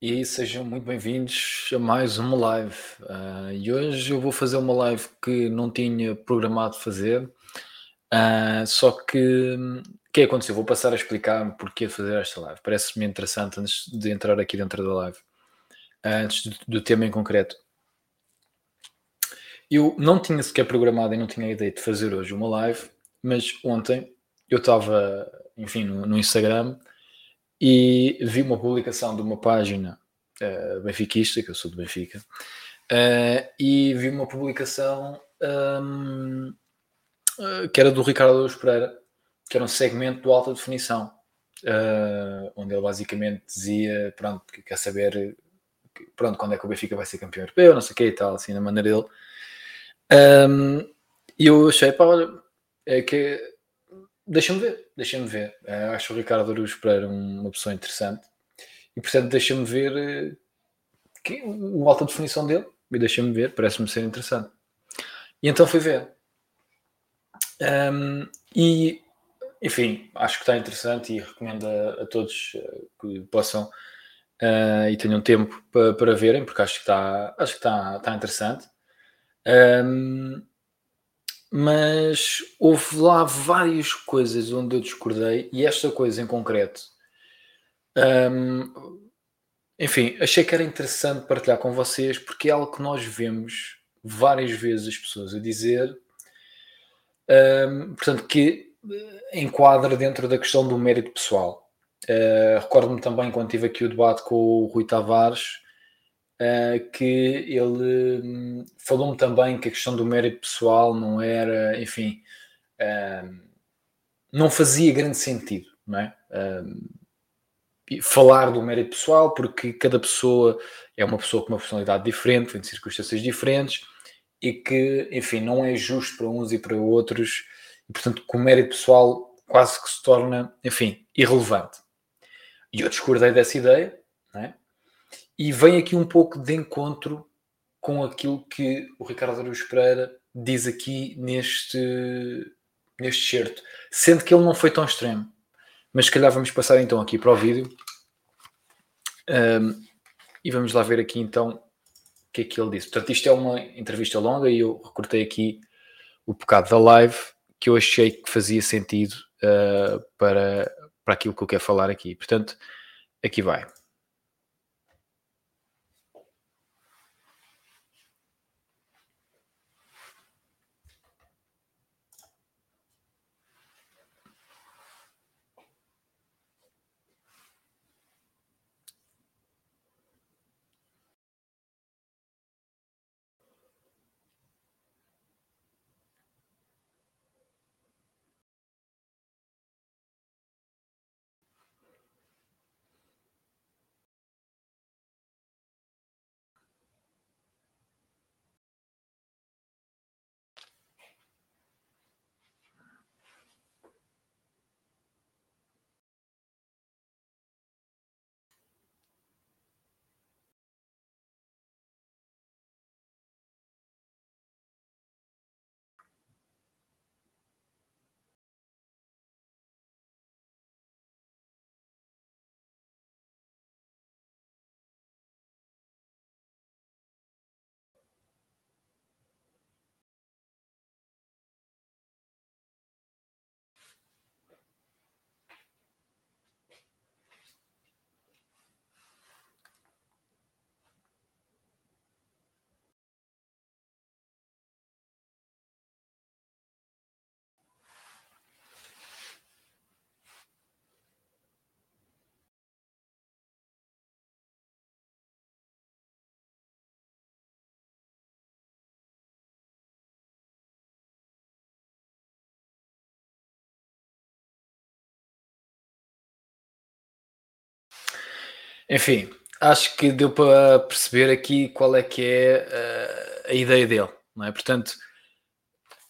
E sejam muito bem-vindos a mais uma live. Ah, e hoje eu vou fazer uma live que não tinha programado fazer, ah, só que o que aconteceu? Vou passar a explicar porquê de fazer esta live. Parece-me interessante antes de entrar aqui dentro da live, ah, antes do, do tema em concreto. Eu não tinha sequer programado e não tinha ideia de fazer hoje uma live, mas ontem eu estava, enfim, no, no Instagram e vi uma publicação de uma página uh, benfiquista, que eu sou do Benfica, uh, e vi uma publicação um, uh, que era do Ricardo Luz Pereira, que era um segmento do alta definição, onde ele basicamente dizia, pronto, que quer saber pronto, quando é que o Benfica vai ser campeão europeu, não sei o que e tal, assim, na maneira dele. Um, e eu achei, pá, olha, é que deixa-me ver, deixa-me ver. Uh, acho o Ricardo Aruz Pereira uma pessoa interessante e portanto deixa-me ver uh, que, o alta definição dele e deixa-me ver, parece-me ser interessante. E então fui ver. Um, e enfim, acho que está interessante e recomendo a, a todos uh, que possam uh, e tenham tempo para, para verem, porque acho que está, acho que está, está interessante. Um, mas houve lá várias coisas onde eu discordei e esta coisa em concreto. Um, enfim, achei que era interessante partilhar com vocês porque é algo que nós vemos várias vezes as pessoas a dizer, um, portanto, que enquadra dentro da questão do mérito pessoal. Uh, Recordo-me também quando tive aqui o debate com o Rui Tavares uh, que ele um, falou-me também que a questão do mérito pessoal não era, enfim, uh, não fazia grande sentido, não é? Uh, falar do mérito pessoal, porque cada pessoa é uma pessoa com uma personalidade diferente, vem de circunstâncias diferentes, e que, enfim, não é justo para uns e para outros, e portanto, com o mérito pessoal quase que se torna, enfim, irrelevante. E eu discordei dessa ideia? E vem aqui um pouco de encontro com aquilo que o Ricardo Araújo Pereira diz aqui neste, neste certo, sendo que ele não foi tão extremo. Mas se calhar vamos passar então aqui para o vídeo um, e vamos lá ver aqui então o que é que ele disse. Portanto, isto é uma entrevista longa e eu recortei aqui o bocado da live que eu achei que fazia sentido uh, para, para aquilo que eu quero falar aqui. Portanto, aqui vai. Enfim, acho que deu para perceber aqui qual é que é uh, a ideia dele, não é? Portanto,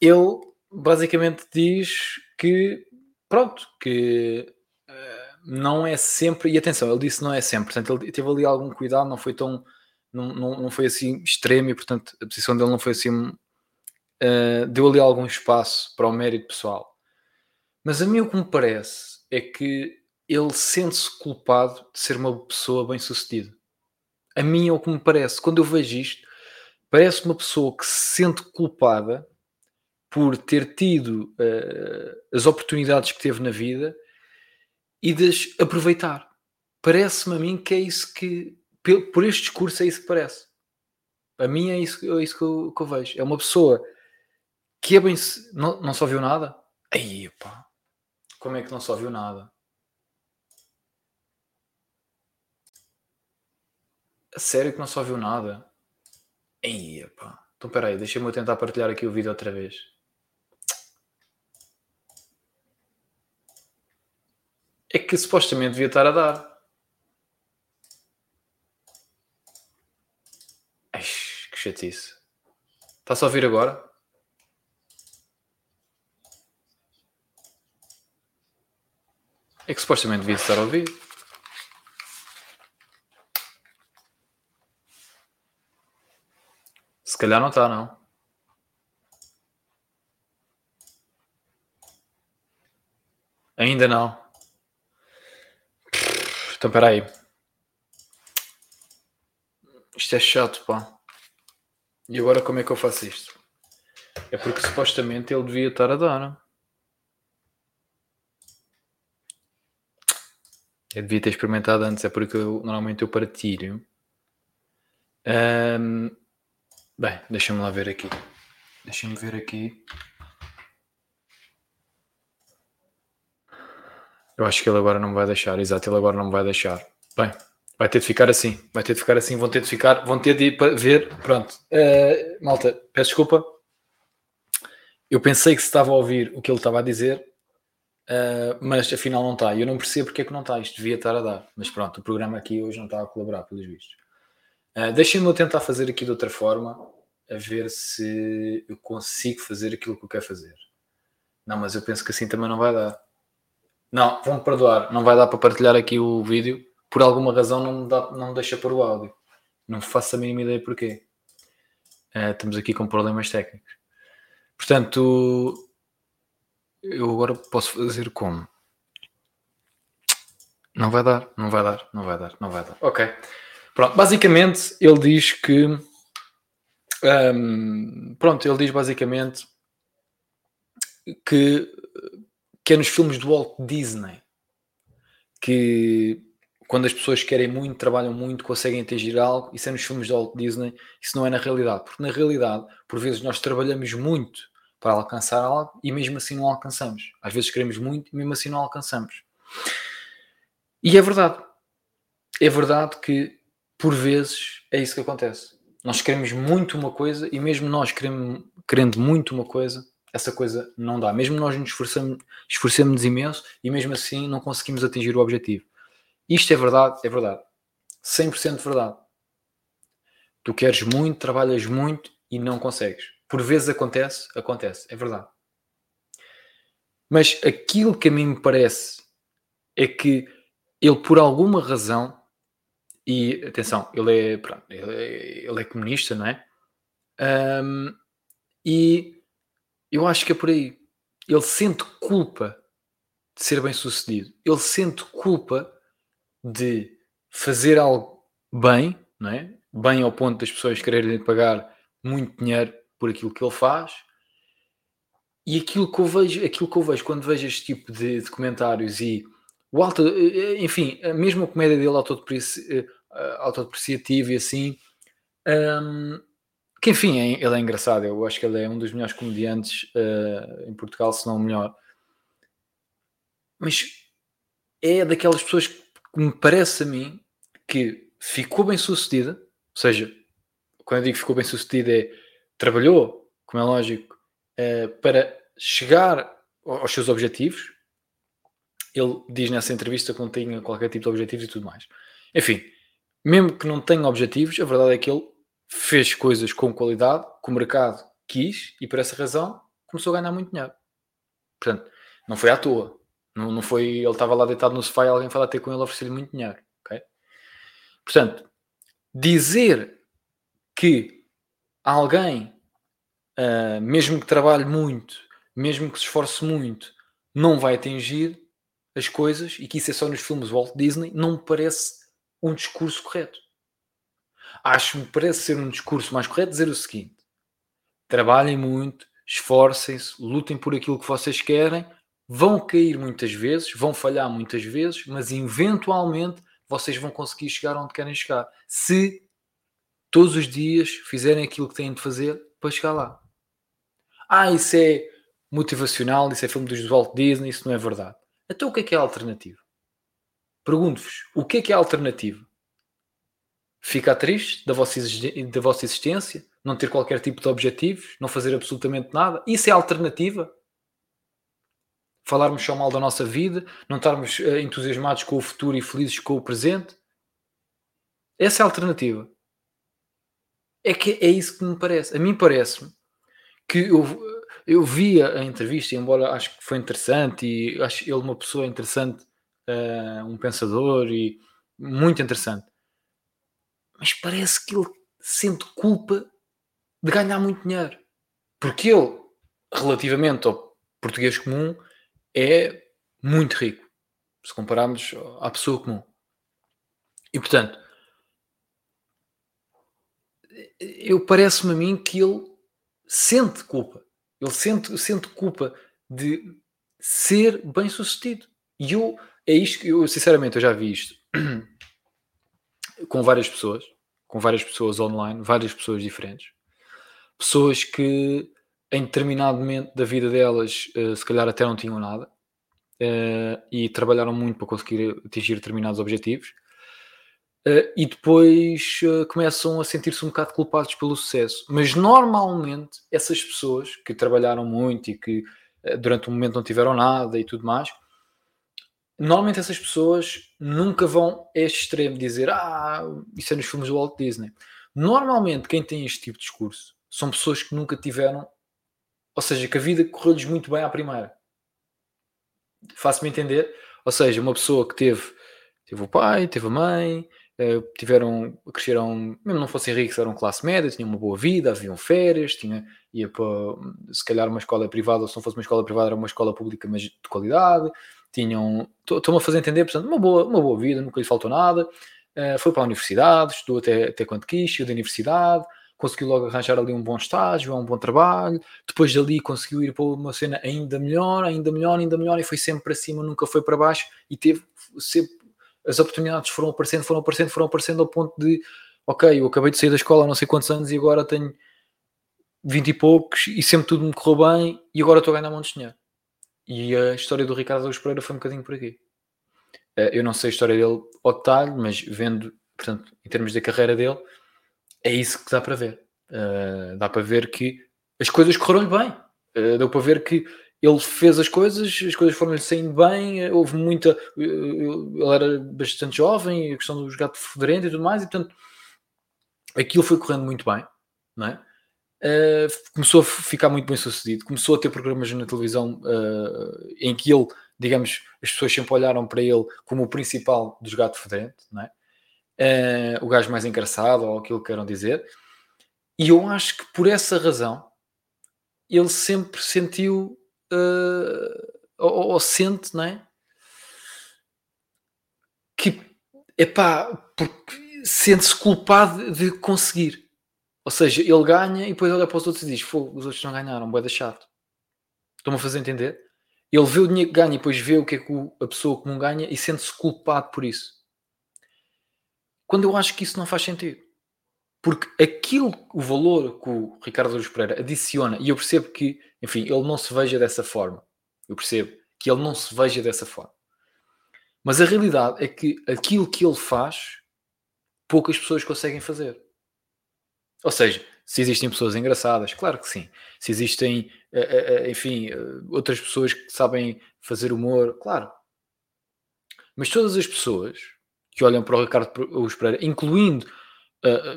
ele basicamente diz que, pronto, que uh, não é sempre, e atenção, ele disse não é sempre, portanto, ele teve ali algum cuidado, não foi tão, não, não, não foi assim extremo, e portanto, a posição dele não foi assim, uh, deu ali algum espaço para o mérito pessoal. Mas a mim o que me parece é que ele sente-se culpado de ser uma pessoa bem-sucedida. A mim é o que me parece. Quando eu vejo isto, parece uma pessoa que se sente culpada por ter tido uh, as oportunidades que teve na vida e de aproveitar. Parece-me a mim que é isso que, por este discurso, é isso que parece. A mim é isso, é isso que, eu, que eu vejo. É uma pessoa que é bem. Não, não só viu nada? Aí, pá. Como é que não só viu nada? A sério que não só viu nada? Aí, pá. Então peraí, deixa-me tentar partilhar aqui o vídeo outra vez. É que supostamente devia estar a dar. Ai, que chatice. Está-se a ouvir agora? É que supostamente devia estar a ouvir. Se calhar não está, não. Ainda não. Então, espera aí. Isto é chato, pá. E agora como é que eu faço isto? É porque supostamente ele devia estar a dar, não? Eu devia ter experimentado antes, é porque eu, normalmente eu partilho. Um, bem, deixa-me lá ver aqui. Deixa-me ver aqui. Eu acho que ele agora não me vai deixar. Exato, ele agora não me vai deixar. Bem, vai ter de ficar assim. Vai ter de ficar assim. Vão ter de ficar. Vão ter de ir para ver. Pronto. Uh, malta, peço desculpa. Eu pensei que se estava a ouvir o que ele estava a dizer, Uh, mas afinal não está. E eu não percebo porque é que não está. Isto devia estar a dar. Mas pronto, o programa aqui hoje não está a colaborar, pelos vistos. Uh, Deixem-me tentar fazer aqui de outra forma, a ver se eu consigo fazer aquilo que eu quero fazer. Não, mas eu penso que assim também não vai dar. Não, vão-me perdoar. Não vai dar para partilhar aqui o vídeo. Por alguma razão não me, dá, não me deixa pôr o áudio. Não faço a mínima ideia porquê. Uh, estamos aqui com problemas técnicos. Portanto, eu agora posso fazer como? Não vai dar, não vai dar, não vai dar, não vai dar. Ok. Pronto, basicamente ele diz que. Um, pronto, ele diz basicamente que, que é nos filmes do Walt Disney que quando as pessoas querem muito, trabalham muito, conseguem atingir algo, isso é nos filmes do Walt Disney, isso não é na realidade, porque na realidade, por vezes, nós trabalhamos muito para alcançar algo e mesmo assim não alcançamos. Às vezes queremos muito e mesmo assim não alcançamos. E é verdade. É verdade que por vezes é isso que acontece. Nós queremos muito uma coisa e mesmo nós queremos, querendo muito uma coisa, essa coisa não dá. Mesmo nós nos esforçamos, esforçamos imenso e mesmo assim não conseguimos atingir o objetivo. Isto é verdade, é verdade. 100% verdade. Tu queres muito, trabalhas muito e não consegues por vezes acontece, acontece, é verdade. Mas aquilo que a mim me parece é que ele, por alguma razão, e atenção, ele é, pronto, ele é, ele é comunista, não é? Um, e eu acho que é por aí. Ele sente culpa de ser bem sucedido. Ele sente culpa de fazer algo bem, não é? Bem ao ponto das pessoas quererem pagar muito dinheiro por aquilo que ele faz. E aquilo que eu vejo, aquilo que eu vejo quando vejo este tipo de, de comentários e o alto, enfim, a mesma comédia dele autodepreci, eh, autodepreciativa e assim, um, que enfim, é, ele é engraçado. Eu acho que ele é um dos melhores comediantes uh, em Portugal, se não o melhor. Mas é daquelas pessoas que me parece a mim que ficou bem sucedida, ou seja, quando eu digo ficou bem sucedida é trabalhou, como é lógico, uh, para chegar aos seus objetivos. Ele diz nessa entrevista que não tinha qualquer tipo de objetivos e tudo mais. Enfim, mesmo que não tenha objetivos, a verdade é que ele fez coisas com qualidade, que o mercado quis e por essa razão começou a ganhar muito dinheiro. Portanto, não foi à toa. Não, não foi ele estava lá deitado no sofá e alguém foi lá ter com ele oferecer-lhe muito dinheiro. Okay? Portanto, dizer que alguém, uh, mesmo que trabalhe muito, mesmo que se esforce muito, não vai atingir as coisas, e que isso é só nos filmes Walt Disney, não me parece um discurso correto. Acho-me parece ser um discurso mais correto dizer o seguinte: trabalhem muito, esforcem-se, lutem por aquilo que vocês querem, vão cair muitas vezes, vão falhar muitas vezes, mas eventualmente vocês vão conseguir chegar onde querem chegar. Se todos os dias fizerem aquilo que têm de fazer para chegar lá. Ah, isso é motivacional, isso é filme dos Walt Disney, isso não é verdade. Então o que é que é a alternativa? Pergunto-vos, o que é que é a alternativa? Ficar triste da vossa, da vossa existência? Não ter qualquer tipo de objetivos? Não fazer absolutamente nada? Isso é alternativa? Falarmos só mal da nossa vida? Não estarmos uh, entusiasmados com o futuro e felizes com o presente? Essa é a alternativa. É que é isso que me parece. A mim parece-me que eu, eu vi a entrevista, embora acho que foi interessante e acho ele uma pessoa interessante, uh, um pensador e muito interessante. Mas parece que ele sente culpa de ganhar muito dinheiro. Porque ele, relativamente ao português comum, é muito rico. Se compararmos à pessoa comum. E portanto, eu parece-me a mim que ele sente culpa. Ele sente, sente culpa de ser bem sucedido. E eu, é isto que eu, sinceramente, eu já vi isto com várias pessoas, com várias pessoas online, várias pessoas diferentes. Pessoas que em determinado momento da vida delas, uh, se calhar até não tinham nada uh, e trabalharam muito para conseguir atingir determinados objetivos Uh, e depois começam a sentir-se um bocado culpados pelo sucesso. Mas normalmente essas pessoas que trabalharam muito e que durante um momento não tiveram nada e tudo mais, normalmente essas pessoas nunca vão a este extremo dizer ah, isso é nos filmes do Walt Disney. Normalmente quem tem este tipo de discurso são pessoas que nunca tiveram, ou seja, que a vida correu-lhes muito bem à primeira. Faço-me entender? Ou seja, uma pessoa que teve, teve o pai, teve a mãe, Uh, tiveram, cresceram, mesmo não fossem ricos, eram classe média, tinham uma boa vida, haviam férias, tinha, ia para, se calhar, uma escola privada, ou se não fosse uma escola privada, era uma escola pública, mas de qualidade, tinham, estou-me a fazer entender, portanto, uma boa, uma boa vida, nunca lhe faltou nada, uh, foi para a universidade, estudou até, até quanto quis, saiu da universidade, conseguiu logo arranjar ali um bom estágio, um bom trabalho, depois dali conseguiu ir para uma cena ainda melhor, ainda melhor, ainda melhor, e foi sempre para cima, nunca foi para baixo, e teve sempre as oportunidades foram aparecendo, foram aparecendo, foram aparecendo ao ponto de, ok, eu acabei de sair da escola há não sei quantos anos e agora tenho 20 e poucos e sempre tudo me correu bem e agora estou a ganhar montes de dinheiro. E a história do Ricardo Araújo Pereira foi um bocadinho por aqui. Eh, eu não sei a história dele ao detalhe, mas vendo, portanto, em termos da carreira dele, é isso que dá para ver. Uh, dá para ver que as coisas correram-lhe bem. Uh, deu para ver que ele fez as coisas, as coisas foram-lhe saindo bem, houve muita. Ele era bastante jovem, a questão dos gatos federentes e tudo mais, e portanto aquilo foi correndo muito bem, não é? Uh, começou a ficar muito bem sucedido, começou a ter programas na televisão uh, em que ele, digamos, as pessoas sempre olharam para ele como o principal dos gatos fedentes, não é? Uh, o gajo mais engraçado, ou aquilo que queiram dizer, e eu acho que por essa razão ele sempre sentiu uh, ou, ou, sente, não é? Que, epá, porque sente-se culpado de conseguir. Ou seja, ele ganha e depois olha para os outros e diz: os outros não ganharam, boeda chato. Estão-me a fazer entender? Ele vê o dinheiro que ganha e depois vê o que é que a pessoa comum ganha e sente-se culpado por isso. Quando eu acho que isso não faz sentido. Porque aquilo, o valor que o Ricardo Luz Pereira adiciona, e eu percebo que, enfim, ele não se veja dessa forma. Eu percebo que ele não se veja dessa forma. Mas a realidade é que aquilo que ele faz, poucas pessoas conseguem fazer. Ou seja, se existem pessoas engraçadas, claro que sim. Se existem, eh, eh, eh, enfim, outras pessoas que sabem fazer humor, claro. Mas todas as pessoas que olham para o Ricardo Luz Pereira, incluindo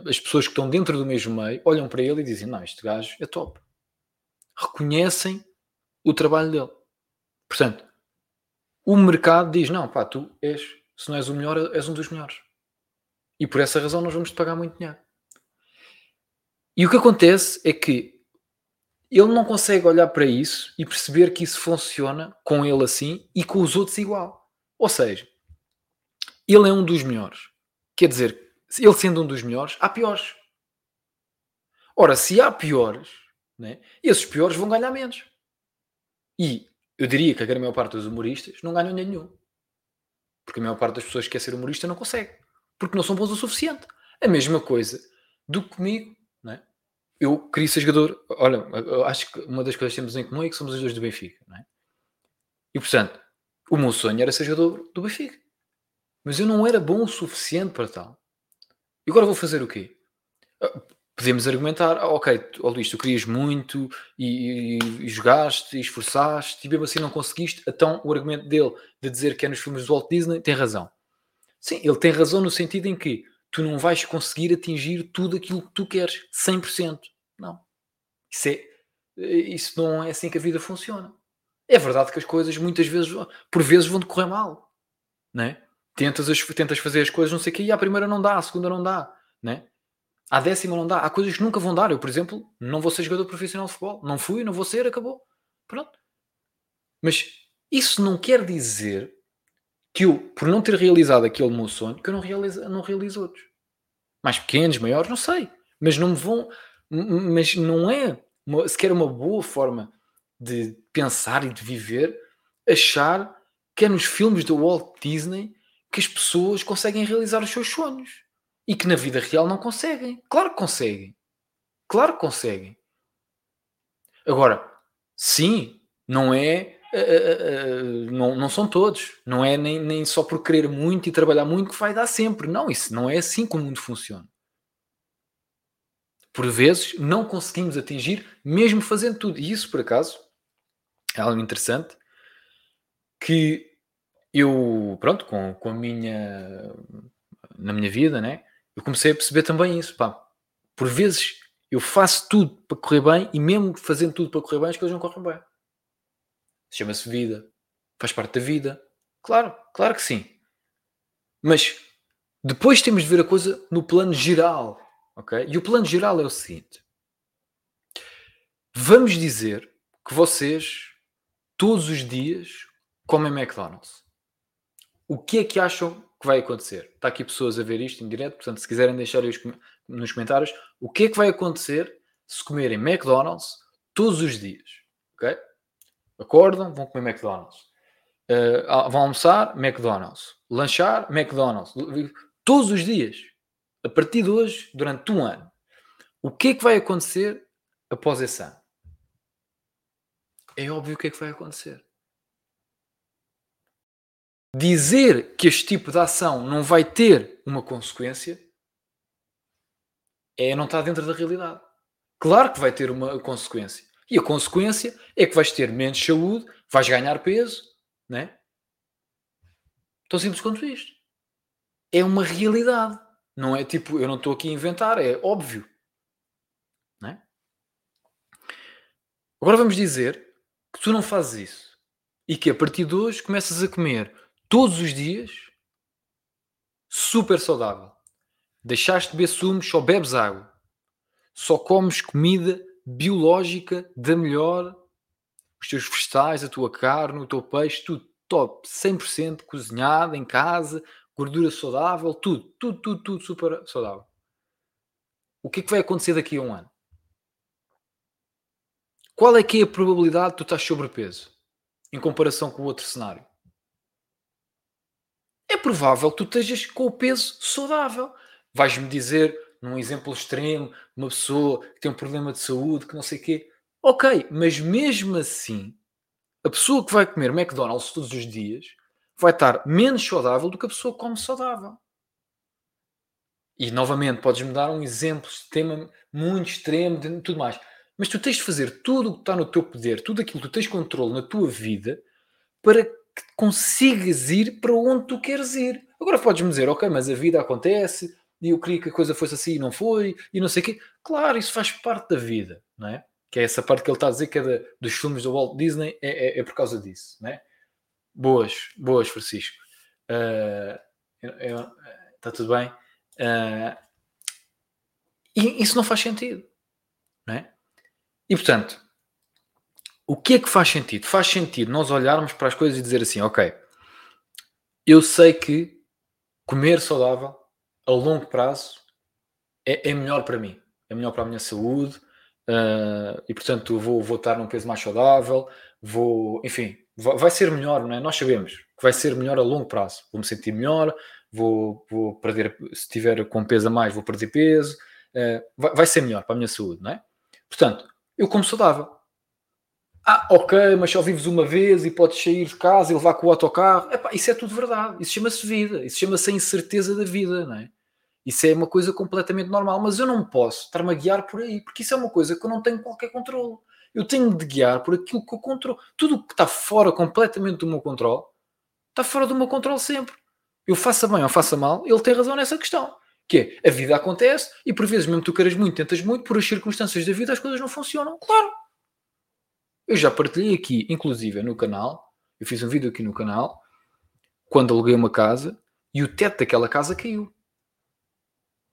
as pessoas que estão dentro do mesmo meio olham para ele e dizem: Não, este gajo é top. Reconhecem o trabalho dele. Portanto, o mercado diz: Não, pá, tu és, se não és o melhor, és um dos melhores. E por essa razão nós vamos te pagar muito dinheiro. E o que acontece é que ele não consegue olhar para isso e perceber que isso funciona com ele assim e com os outros igual. Ou seja, ele é um dos melhores. Quer dizer, ele sendo um dos melhores, há piores. Ora, se há piores, né, esses piores vão ganhar menos. E eu diria que a grande maior parte dos humoristas não ganham nenhum. Porque a maior parte das pessoas que quer ser humorista não consegue. Porque não são bons o suficiente. A mesma coisa do que comigo. Eu queria ser jogador. Olha, acho que uma das coisas que temos em comum é que somos os dois do Benfica. Né? E portanto, o meu sonho era ser jogador do Benfica. Mas eu não era bom o suficiente para tal. E agora vou fazer o quê? Ah, podemos argumentar, ah, ok, oh Luís, tu querias muito e, e, e, jogaste e esforçaste e mesmo assim não conseguiste. Então o argumento dele de dizer que é nos filmes do Walt Disney tem razão. Sim, ele tem razão no sentido em que tu não vais conseguir atingir tudo aquilo que tu queres, 100%. Não. Isso, é, isso não é assim que a vida funciona. É verdade que as coisas muitas vezes, por vezes, vão decorrer mal. Né? Tentas, as, tentas fazer as coisas, não sei o que, e à primeira não dá, à segunda não dá. Né? À décima não dá. Há coisas que nunca vão dar. Eu, por exemplo, não vou ser jogador profissional de futebol. Não fui, não vou ser, acabou. Pronto. Mas isso não quer dizer que eu, por não ter realizado aquele meu sonho, que eu não realizo, não realizo outros. Mais pequenos, maiores, não sei. Mas não me vão. Mas não é uma, sequer uma boa forma de pensar e de viver achar que é nos filmes do Walt Disney que as pessoas conseguem realizar os seus sonhos e que na vida real não conseguem. Claro que conseguem. Claro que conseguem. Agora, sim, não é. Uh, uh, não, não são todos. Não é nem, nem só por querer muito e trabalhar muito que vai dar sempre. Não, isso não é assim que o mundo funciona. Por vezes não conseguimos atingir, mesmo fazendo tudo. E isso, por acaso, é algo interessante que eu, pronto, com, com a minha. na minha vida, né? eu comecei a perceber também isso. Pá. Por vezes eu faço tudo para correr bem e mesmo fazendo tudo para correr bem, as coisas não correm bem. Chama-se vida. Faz parte da vida. Claro, claro que sim. Mas depois temos de ver a coisa no plano geral. ok? E o plano geral é o seguinte: vamos dizer que vocês todos os dias comem McDonald's. O que é que acham que vai acontecer? Está aqui pessoas a ver isto em direto, portanto, se quiserem deixar aí nos comentários o que é que vai acontecer se comerem McDonald's todos os dias. Ok? Acordam, vão comer McDonald's. Uh, vão almoçar, McDonald's. Lanchar, McDonald's. Todos os dias. A partir de hoje, durante um ano. O que é que vai acontecer após esse ano? É óbvio o que é que vai acontecer dizer que este tipo de ação não vai ter uma consequência é não estar dentro da realidade. Claro que vai ter uma consequência. E a consequência é que vais ter menos saúde, vais ganhar peso, né? Tão simples quanto isto. É uma realidade. Não é tipo, eu não estou aqui a inventar, é óbvio. Né? Agora vamos dizer que tu não fazes isso e que a partir de hoje começas a comer todos os dias, super saudável. Deixaste de beber sumos, só bebes água. Só comes comida biológica da melhor. Os teus vegetais, a tua carne, o teu peixe, tudo top. 100% cozinhado em casa, gordura saudável, tudo, tudo, tudo, tudo super saudável. O que é que vai acontecer daqui a um ano? Qual é que é a probabilidade de tu estás sobrepeso em comparação com o outro cenário? é provável que tu estejas com o peso saudável. Vais-me dizer, num exemplo extremo, uma pessoa que tem um problema de saúde, que não sei o quê. Ok, mas mesmo assim, a pessoa que vai comer McDonald's todos os dias vai estar menos saudável do que a pessoa que come saudável. E novamente, podes-me dar um exemplo tema muito extremo de tudo mais. Mas tu tens de fazer tudo o que está no teu poder, tudo aquilo que tu tens controle na tua vida para que consigas ir para onde tu queres ir. Agora podes-me dizer, ok, mas a vida acontece e eu queria que a coisa fosse assim e não foi, e não sei o quê. Claro, isso faz parte da vida, não é? Que é essa parte que ele está a dizer que é dos filmes do Walt Disney, é, é, é, por causa disso, não é? Boas, boas, Francisco. Uh, está tudo bem? Uh, e isso não faz sentido, não é? E portanto, o que é que faz sentido? Faz sentido nós olharmos para as coisas e dizer assim: ok, eu sei que comer saudável, a longo prazo é, é melhor para mim, é melhor para a minha saúde uh, e portanto vou, vou estar num peso mais saudável, vou, enfim, vai, ser melhor, não é? Nós sabemos que vai ser melhor a longo prazo. Vou me sentir melhor, vou, vou perder, se tiver com peso a mais, vou perder peso, uh, vai, vai ser melhor para a minha saúde, não é? Portanto, eu como saudável. Ah, ok, mas só vives uma vez e podes sair de casa e levar com o autocarro. Epá, isso é tudo verdade. Isso chama-se vida. Isso chama-se a incerteza da vida, não é? Isso é uma coisa completamente normal. Mas eu não posso estar-me a guiar por aí, porque isso é uma coisa que eu não tenho qualquer controle. Eu tenho de guiar por aquilo que eu controlo. Tudo o que está fora completamente do meu controle está fora do meu controle sempre. Eu faça bem ou faça mal, ele tem razão nessa questão. Que é, a vida acontece e por vezes, mesmo tu queiras muito, tentas muito, por as circunstâncias da vida as coisas não funcionam. Claro. Eu já partilhei aqui, inclusive no canal, eu fiz um vídeo aqui no canal, quando aluguei uma casa e o teto daquela casa caiu.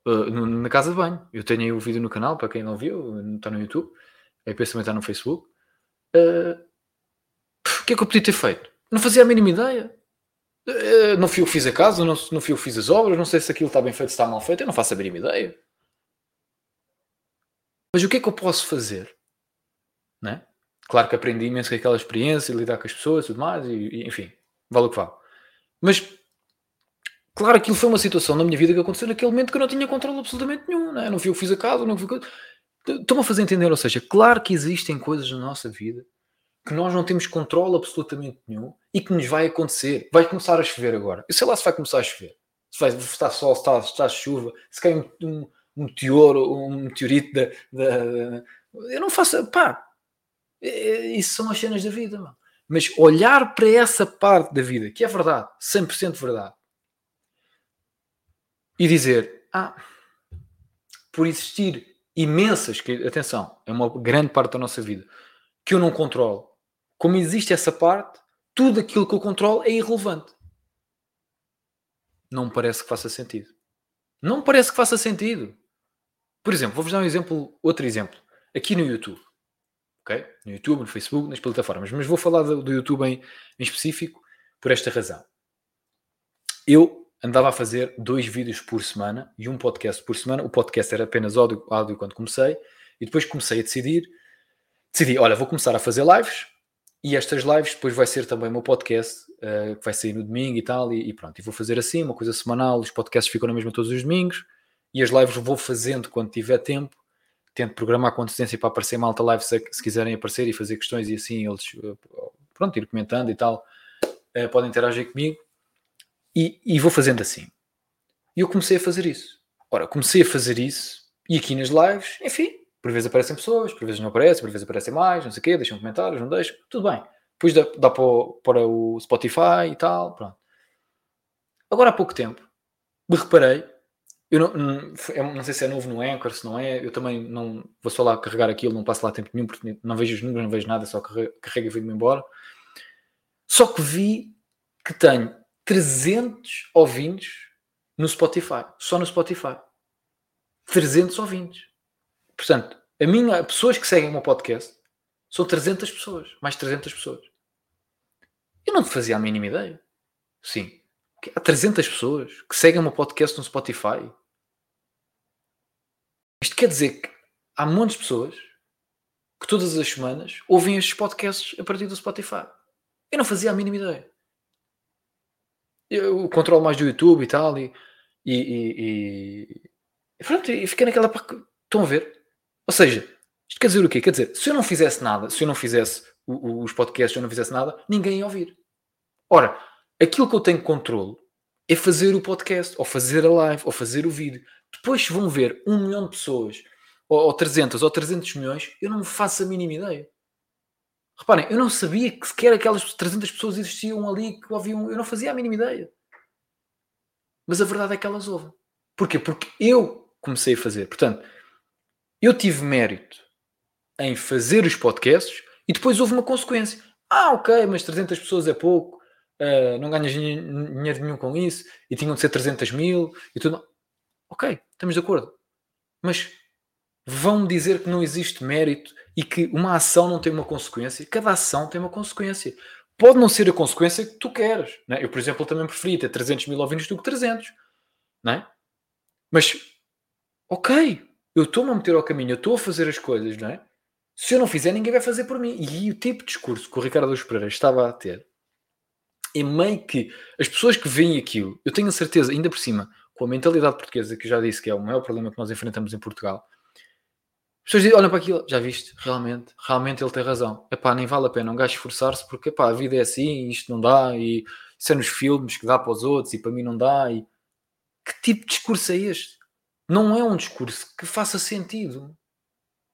Uh, na casa de banho. Eu tenho aí o vídeo no canal, para quem não viu, está no YouTube. A penso também está no Facebook. Uh, o que é que eu podia ter feito? Não fazia a mínima ideia. Uh, não fui eu que fiz a casa, não, não fui eu que fiz as obras, não sei se aquilo está bem feito, se está mal feito, eu não faço a mínima ideia. Mas o que é que eu posso fazer? Né? Claro que aprendi imenso com aquela experiência, lidar com as pessoas e tudo mais, e, e, enfim, vale o que vale. Mas, claro, aquilo foi uma situação na minha vida que aconteceu naquele momento que eu não tinha controle absolutamente nenhum, né? não fui eu que fiz a casa, não fui eu que Estou-me a fazer entender, ou seja, claro que existem coisas na nossa vida que nós não temos controle absolutamente nenhum e que nos vai acontecer. Vai começar a chover agora. Eu sei lá se vai começar a chover. Se vai estar sol, se está, se está chuva, se cai um, um, um meteoro, um meteorito da, da, Eu não faço. Pá, isso são as cenas da vida, mano. Mas olhar para essa parte da vida, que é verdade, 100% verdade, e dizer, ah, por existir imensas, que atenção, é uma grande parte da nossa vida, que eu não controlo. Como existe essa parte, tudo aquilo que eu controlo é irrelevante. Não me parece que faça sentido. Não me parece que faça sentido. Por exemplo, vou-vos dar um exemplo, outro exemplo. Aqui no YouTube. ok? No YouTube, no Facebook, nas plataformas. Mas vou falar do, do YouTube em, em específico por esta razão. Eu andava a fazer dois vídeos por semana e um podcast por semana. O podcast era apenas áudio, áudio quando comecei, e depois comecei a decidir. Decidi, olha, vou começar a fazer lives e estas lives depois vai ser também o meu podcast, uh, que vai sair no domingo e tal, e, e, pronto. E vou fazer assim, uma coisa semanal. Os podcasts ficam na mesma todos os domingos e as lives vou fazendo quando tiver tempo. Tento programar com antecedência para aparecer malta live se, se quiserem aparecer e fazer questões e assim eles, uh, pronto, ir comentando e tal. Uh, podem interagir comigo e, e vou fazendo assim. E eu comecei a fazer isso. Ora, comecei a fazer isso e aqui nas lives, enfim, por vezes aparecem pessoas, por vezes não aparecem, por vezes aparecem mais, não sei o quê, deixam comentários, não deixam, tudo bem. Depois dá, dá para, o, para o Spotify e tal, pronto. Agora há pouco tempo, me reparei, eu não, não, não, sei se é novo no Anchor, se não é, eu também não vou só lá carregar aquilo, não passo lá tempo nenhum, porque não vejo os números, não vejo nada, só carrega e vou-me embora. Só que vi que tenho 300 ouvintes no Spotify, só no Spotify. 300 ouvintes. Portanto, a minha, pessoas que seguem o meu podcast são 300 pessoas, mais 300 pessoas. Eu não fazia a mínima ideia. Sim. Há 300 pessoas que seguem o meu podcast no Spotify. Isto quer dizer que há muitas pessoas que todas as semanas ouvem estes podcasts a partir do Spotify. Eu não fazia a mínima ideia eu controlo mais do YouTube e tal, e, e, e, e pronto, e fiquei naquela. Estão a ver? Ou seja, isto quer dizer o quê? Quer dizer, se eu não fizesse nada, se eu não fizesse os podcasts, se eu não fizesse nada, ninguém ia ouvir. Ora, aquilo que eu tenho controle é fazer o podcast, ou fazer a live, ou fazer o vídeo. Depois, vão ver um milhão de pessoas, ou, ou 300 ou 300 milhões, eu não faço a mínima ideia. Reparem, eu não sabia que sequer aquelas 300 pessoas existiam ali que ouviam, eu não fazia a mínima ideia. Mas a verdade é que elas ouvem. Porquê? Porque eu comecei a fazer. Portanto, eu tive mérito em fazer os podcasts e depois houve uma consequência. Ah, ok, mas 300 pessoas é pouco, uh, não ganhas dinheiro nenhum com isso e tinham de ser 300 mil e tudo. Ok, estamos de acordo. Mas vão dizer que não existe mérito e que uma ação não tem uma consequência. Cada ação tem uma consequência. Pode não ser a consequência que tu queres. É? Eu, por exemplo, também preferia ter 300 mil ouvintes do que 300. Não é? Mas, ok, eu estou-me a meter ao caminho, eu estou a fazer as coisas, é? Se eu não fizer, ninguém vai fazer por mim. E o tipo de discurso que o Ricardo dos Pereira estava a ter é meio que as pessoas que veem aquilo, eu tenho a certeza, ainda por cima, com a mentalidade portuguesa, que já disse que é o maior problema que nós enfrentamos em Portugal, pessoas dizem, olham para aquilo, já viste, realmente, realmente ele tem razão. Epá, nem vale a pena um gajo esforçar-se porque epá, a vida é assim, isto não dá, e isso é nos filmes que dá para os outros e para mim não dá. E... Que tipo de discurso é este? Não é um discurso que faça sentido.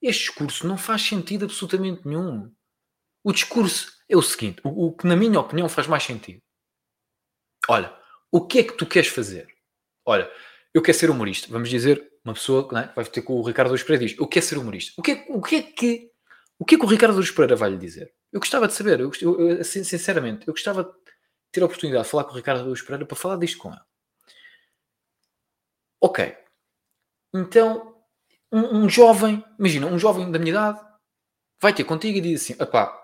Este discurso não faz sentido absolutamente nenhum. O discurso é o seguinte: o, o que, na minha opinião, faz mais sentido. Olha, o que é que tu queres fazer? Olha, eu quero ser humorista. Vamos dizer, uma pessoa é? vai ter com o Ricardo Luís Pereira diz: Eu quero ser humorista. O que é, o que, é que o que é que o Ricardo Luís Pereira vai lhe dizer? Eu gostava de saber, eu, eu, sinceramente, eu gostava de ter a oportunidade de falar com o Ricardo Luís Pereira para falar disto com ele. Ok. Então, um, um, jovem, imagina, um jovem da minha idade vai ter contigo e diz assim: pá,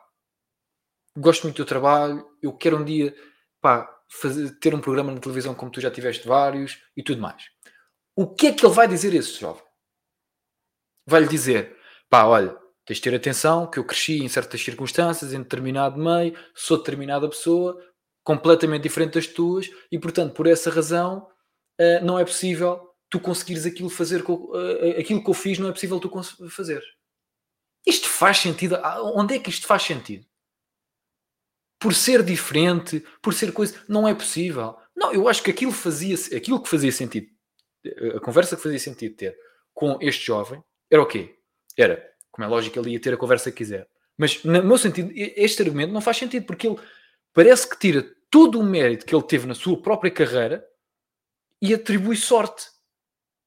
gosto muito do teu trabalho, eu quero um dia pá, fazer, ter um programa na televisão como tu já tiveste vários e tudo mais. O que é que ele vai dizer a esse jovem? Vai-lhe dizer: pá, olha, tens de ter atenção que eu cresci em certas circunstâncias, em determinado meio, sou determinada pessoa, completamente diferente das tuas, e portanto, por essa razão, uh, não é possível tu conseguires aquilo fazer uh, aquilo que eu fiz, não é possível tu fazer. Isto faz sentido? Ah, onde é que isto faz sentido? por ser diferente, por ser coisa, não é possível. Não, eu acho que aquilo fazia, aquilo que fazia sentido, a conversa que fazia sentido ter com este jovem era o quê? Era, como é lógico, ele ia ter a conversa que quiser. Mas, no meu sentido, este argumento não faz sentido, porque ele parece que tira todo o mérito que ele teve na sua própria carreira e atribui sorte.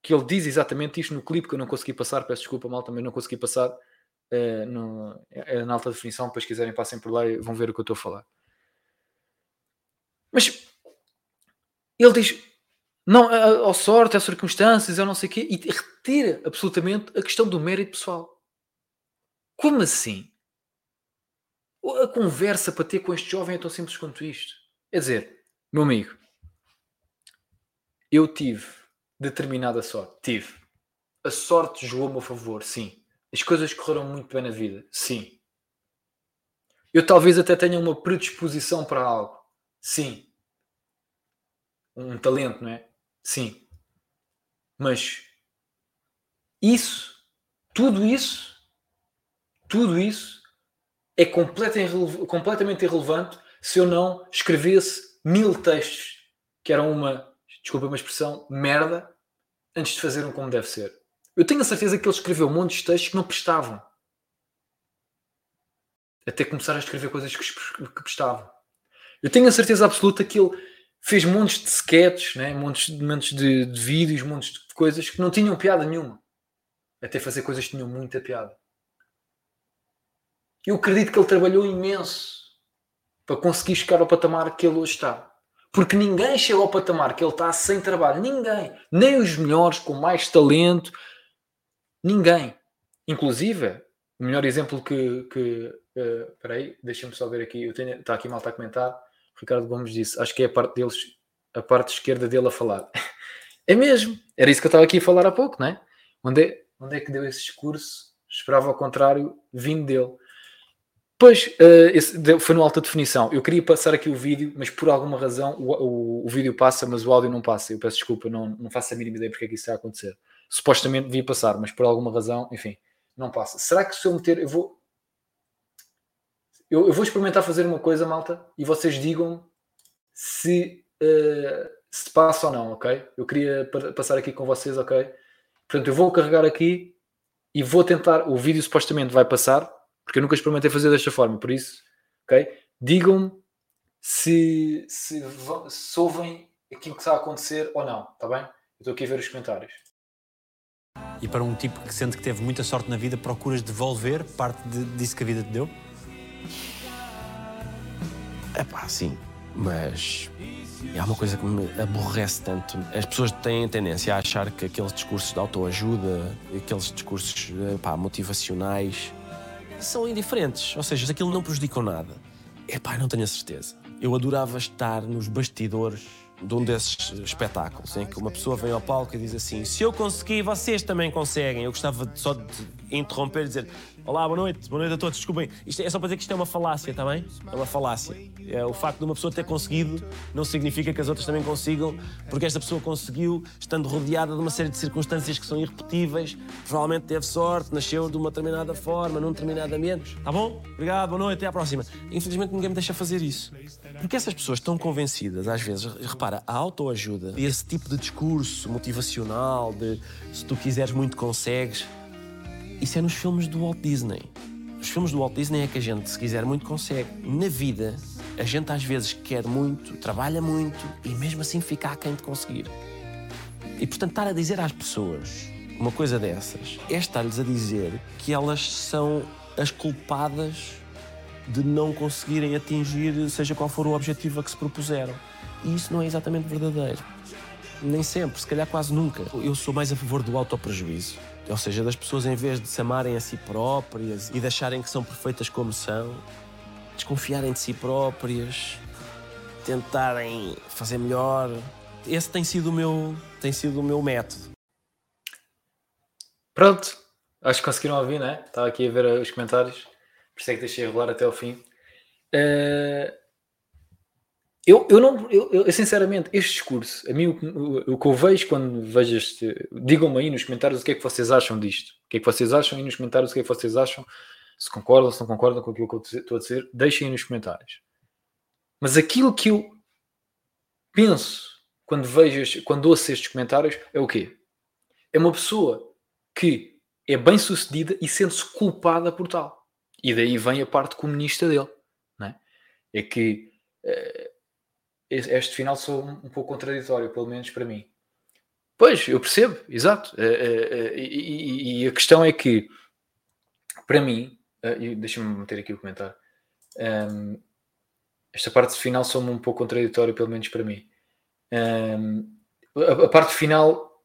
Que ele diz exatamente isto no clipe que eu não consegui passar, peço desculpa, mal, também não consegui passar uh, no, é na alta definição, depois quiserem passem por lá e vão ver o que eu estou a falar. Mas ele diz, não, ao sorte, às circunstâncias, eu não sei o quê, e retira absolutamente a questão do mérito pessoal. Como assim? A conversa para ter com este jovem é tão simples quanto isto. É dizer, meu amigo, eu tive determinada sorte. Tive. A sorte jogou a favor, sim. As coisas correram muito bem na vida, sim. Eu talvez até tenha uma predisposição para algo, sim. Um talento, não é? Sim. Mas isso, tudo isso, tudo isso é completamente irrelevante se eu não escrevesse mil textos que eram uma, desculpa uma expressão, merda, antes de fazer um como deve ser. Eu tenho a certeza que ele escreveu um monte de textos que não prestavam. Até começar a escrever coisas que, prestavam. Eu tenho a certeza absoluta que ele fez montes de sketches, né? montes, montes de, de vídeos, montes de coisas que não tinham piada nenhuma. Até fazer coisas que tinham muita piada. Eu acredito que ele trabalhou imenso para conseguir chegar ao patamar que ele hoje está. Porque ninguém chegou ao patamar que ele está sem trabalho. Ninguém. Nem os melhores, com mais talento, Ninguém. Inclusive, o melhor exemplo que. que uh, peraí, deixa-me só ver aqui. Tenho, está aqui mal a comentar. Ricardo Gomes disse: Acho que é a parte deles, a parte esquerda dele a falar. é mesmo. Era isso que eu estava aqui a falar há pouco, não é? Onde é, onde é que deu esse discurso? Esperava ao contrário, vindo dele. Pois, uh, foi no alta definição. Eu queria passar aqui o vídeo, mas por alguma razão o, o, o vídeo passa, mas o áudio não passa. Eu peço desculpa, não, não faço a mínima ideia porque é que isso está a acontecer supostamente devia passar, mas por alguma razão, enfim, não passa. Será que se eu meter, eu vou. Eu, eu vou experimentar fazer uma coisa, malta, e vocês digam se, uh, se passa ou não, ok? Eu queria passar aqui com vocês, ok? Portanto, eu vou carregar aqui e vou tentar. O vídeo supostamente vai passar, porque eu nunca experimentei fazer desta forma, por isso, ok? Digam-me se, se, se ouvem aquilo que está a acontecer ou não, está bem? Estou aqui a ver os comentários. E para um tipo que sente que teve muita sorte na vida, procuras devolver parte de, disso que a vida te deu? É pá, sim. Mas há uma coisa que me aborrece tanto. As pessoas têm tendência a achar que aqueles discursos de autoajuda, aqueles discursos pá, motivacionais, são indiferentes. Ou seja, aquilo não prejudicam nada. É pá, não tenho a certeza. Eu adorava estar nos bastidores de um desses espetáculos, em que uma pessoa vem ao palco e diz assim: Se eu consegui, vocês também conseguem. Eu gostava só de interromper e dizer: Olá, boa noite, boa noite a todos, desculpem. Isto é só para dizer que isto é uma falácia, está bem? É uma falácia. É, o facto de uma pessoa ter conseguido não significa que as outras também consigam, porque esta pessoa conseguiu, estando rodeada de uma série de circunstâncias que são irrepetíveis, provavelmente teve sorte, nasceu de uma determinada forma, num determinado ambiente. Tá bom? Obrigado, boa noite, até à próxima. Infelizmente ninguém me deixa fazer isso. Porque essas pessoas estão convencidas, às vezes, repara, a autoajuda, esse tipo de discurso motivacional, de se tu quiseres muito consegues, isso é nos filmes do Walt Disney. Os filmes do Walt Disney é que a gente, se quiser muito, consegue. Na vida, a gente às vezes quer muito, trabalha muito e mesmo assim fica aquém de conseguir. E portanto, estar a dizer às pessoas uma coisa dessas é estar-lhes a dizer que elas são as culpadas de não conseguirem atingir seja qual for o objetivo a que se propuseram. E isso não é exatamente verdadeiro. Nem sempre, se calhar quase nunca. Eu sou mais a favor do autoprejuízo. Ou seja, das pessoas, em vez de se amarem a si próprias e de acharem que são perfeitas como são, desconfiarem de si próprias, tentarem fazer melhor. Esse tem sido o meu, tem sido o meu método. Pronto, acho que conseguiram ouvir, né? Estava aqui a ver os comentários, por isso é que deixei rolar até ao fim. Uh, eu, eu não, eu, eu, sinceramente, este discurso, a mim o, o, o, que eu vejo quando vejo este. Digam-me aí nos comentários o que é que vocês acham disto. O que é que vocês acham aí nos comentários o que é que vocês acham. Se concordam, se não concordam com aquilo que eu estou a dizer, deixem aí nos comentários. Mas aquilo que eu penso quando vejo, quando ouço estes comentários é o quê? É uma pessoa que é bem sucedida e sente-se culpada por tal. E daí vem a parte comunista dele. É? é que. Uh, este final sou um pouco contraditório, pelo menos para mim. Pois, eu percebo, exato. Eh, eh, eh, e, a questão é que, para mim, deixa-me meter aqui o comentário, ehm, esta parte final sou um pouco contraditório, pelo menos para mim. Ehm, a, parte final,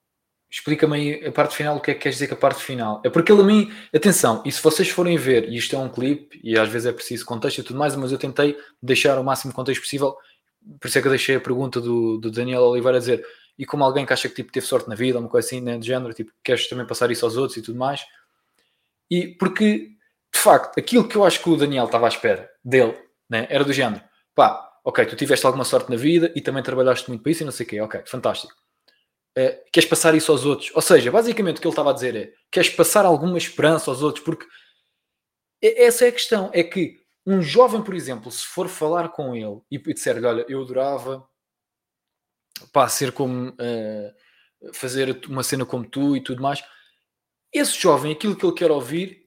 explica-me a parte final, o que é que queres dizer com a parte final? É porque ele a mim, atenção, e se vocês forem ver, e isto é um clipe, e às vezes é preciso contexto e tudo mais, mas eu tentei deixar o máximo contexto possível por isso é que eu deixei a pergunta do, do Daniel Oliveira a dizer e como alguém que acha que tipo, teve sorte na vida, uma coisa assim, né, de género, tipo, queres também passar isso aos outros e tudo mais. E porque, de facto, aquilo que eu acho que o Daniel estava à espera dele, né, era do género, pá, ok, tu tiveste alguma sorte na vida e também trabalhaste muito para isso e não sei o quê, ok, fantástico. Uh, queres passar isso aos outros? Ou seja, basicamente o que ele estava a dizer é, queres passar alguma esperança aos outros? Porque essa é a questão, é que um jovem, por exemplo, se for falar com ele e disser-lhe, olha, eu adorava pá, ser como uh, fazer uma cena como tu e tudo mais, esse jovem, aquilo que ele quer ouvir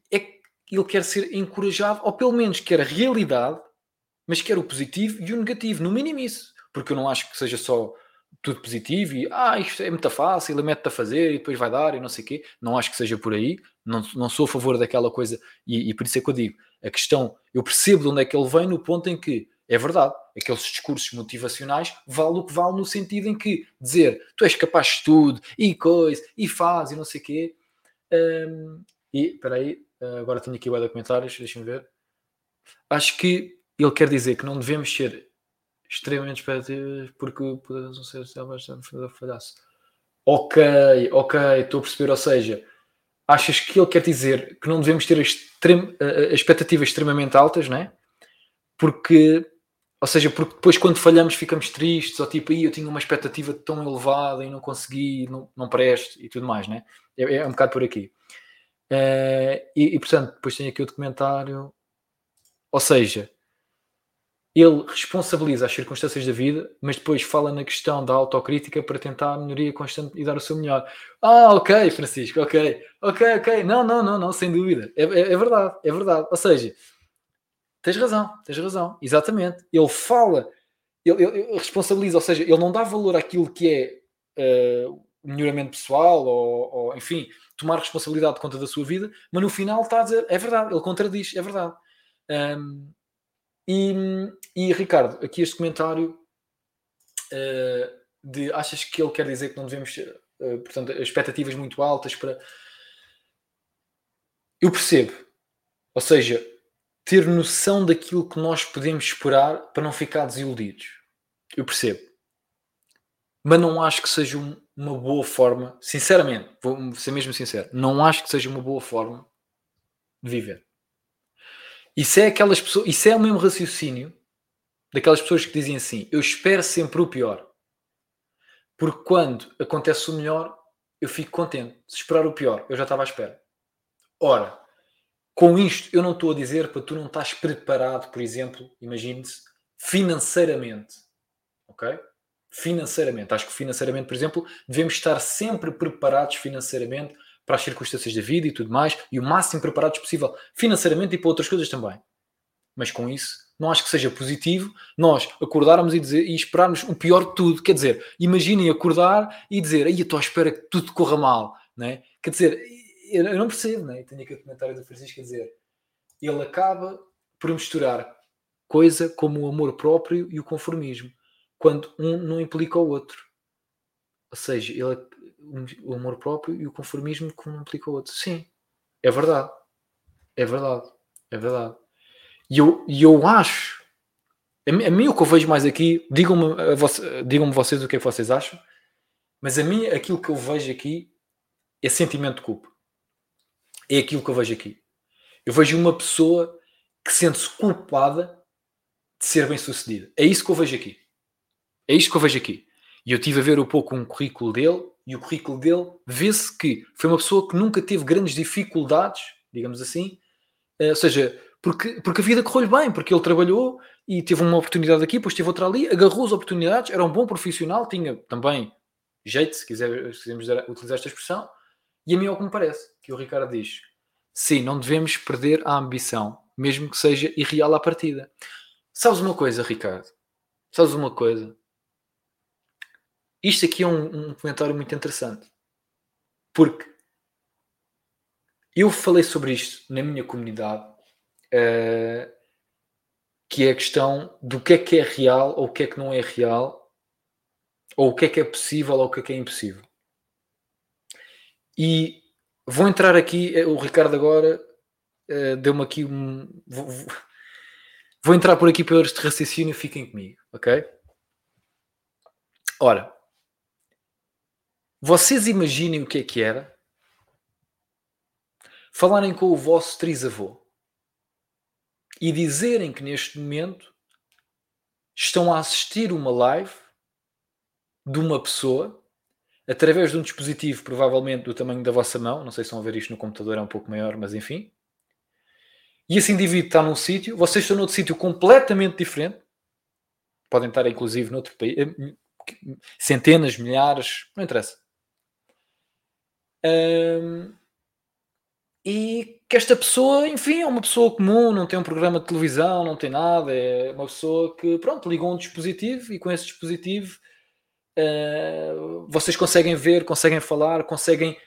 ele quer ser encorajado, ou pelo menos quer a realidade, mas quer o positivo e o negativo, no mínimo isso, porque eu não acho que seja só tudo positivo e ah, isto é muito fácil, ele mete-te a fazer e depois vai dar e não sei o quê. Não acho que seja por aí, não, não sou a favor daquela coisa e, e por isso é que eu digo, a questão, eu percebo de onde é que ele vem no ponto em que é verdade, aqueles discursos motivacionais vale o que vale no sentido em que dizer tu és capaz de tudo e coisa e faz e não sei o quê. Um, e espera aí, agora tenho aqui o de comentários, deixem-me ver. Acho que ele quer dizer que não devemos ser extremamente expectativas porque podemos não ser bastante falhaço. Ok, ok, estou a perceber, ou seja, achas que ele quer dizer que não devemos ter extrem, expectativas extremamente altas, não é? Porque, ou seja, porque depois quando falhamos ficamos tristes, ou tipo, eu tinha uma expectativa tão elevada e não consegui, não, não presto e tudo mais, não é? É, é um bocado por aqui. Uh, e, e, portanto, depois tem aqui o documentário. Ou seja, ele responsabiliza as circunstâncias da vida, mas depois fala na questão da autocrítica para tentar a melhoria constante e dar o seu melhor. Ah, ok, Francisco, ok, ok, ok. Não, não, não, não, sem dúvida. É, é, é verdade, é verdade. Ou seja, tens razão, tens razão, exatamente. Ele fala, ele, ele, responsabiliza, ou seja, ele não dá valor àquilo que é uh, melhoramento pessoal ou, ou, enfim, tomar responsabilidade de conta da sua vida, mas no final está a dizer, é verdade, ele contradiz, é verdade. Um, e, e Ricardo, aqui este comentário uh, de achas que ele quer dizer que não devemos uh, portanto, expectativas muito altas para. Eu percebo. Ou seja, ter noção daquilo que nós podemos esperar para não ficar desiludidos. Eu percebo. mas não acho que seja um, uma boa forma, sinceramente, vou ser mesmo sincero, não acho que seja uma boa forma de viver. Isso é aquelas pessoas, isso é o mesmo raciocínio daquelas pessoas que dizem assim: eu espero sempre o pior. Porque quando acontece o melhor, eu fico contente. Se esperar o pior, eu já estava à espera. Ora, com isto, eu não estou a dizer para tu não estás preparado, por exemplo, imagine-se, financeiramente. Ok? Financeiramente. Acho que financeiramente, por exemplo, devemos estar sempre preparados financeiramente para as circunstâncias da vida e tudo mais, e o máximo preparados possível financeiramente e para outras coisas também. Mas com isso, não acho que seja positivo nós acordarmos e, dizer, e esperarmos o pior de tudo. Quer dizer, imaginem acordar e dizer, aí estou à espera que tudo corra mal. Né? Quer dizer, eu não percebo, né? tenho aqui o comentário do Francisco a dizer, ele acaba por misturar coisa como o amor próprio e o conformismo, quando um não implica o outro. Ou seja, ele o amor próprio e o conformismo como implica o outro. Sim, é verdade. É verdade. É verdade. E eu, e eu acho, a mim, o que eu vejo mais aqui, digam-me digam vocês o que é que vocês acham, mas a mim aquilo que eu vejo aqui é sentimento de culpa. É aquilo que eu vejo aqui. Eu vejo uma pessoa que sente-se culpada de ser bem sucedida. É isso que eu vejo aqui. É isto que eu vejo aqui. E eu tive a ver um pouco um currículo dele e o currículo dele vê-se que foi uma pessoa que nunca teve grandes dificuldades, digamos assim, uh, ou seja, porque, porque a vida correu-lhe bem, porque ele trabalhou e teve uma oportunidade aqui, depois teve outra ali, agarrou as oportunidades, era um bom profissional, tinha também jeito, se, quiser, se quisermos utilizar esta expressão, e a mim é o que me parece, que o Ricardo diz, sim, não devemos perder a ambição, mesmo que seja irreal à partida. Sabes uma coisa, Ricardo? Sabes uma coisa? Isto aqui é um, um comentário muito interessante. Porque eu falei sobre isto na minha comunidade, uh, que é a questão do que é que é real ou o que é que não é real, ou o que é que é possível ou o que é que é impossível. E vou entrar aqui, eh, o Ricardo agora uh, deu-me aqui um. Vou, vou, entrar por aqui por este raciocínio, fiquem comigo, ok? Ora, vocês imaginem o que é que era falarem com o vosso trisavô e dizerem que neste momento estão a assistir uma live de uma pessoa através de um dispositivo provavelmente do tamanho da vossa mão, não sei se vão ver isto no computador, é um pouco maior, mas enfim. E esse indivíduo está num sítio, vocês estão noutro sítio completamente diferente, podem estar inclusive noutro país, eh, centenas, milhares, não interessa. Um, e que esta pessoa, enfim, é uma pessoa comum, não tem um programa de televisão, não tem nada, é uma pessoa que, pronto, ligou um dispositivo e com esse dispositivo uh, vocês conseguem ver, conseguem falar, conseguem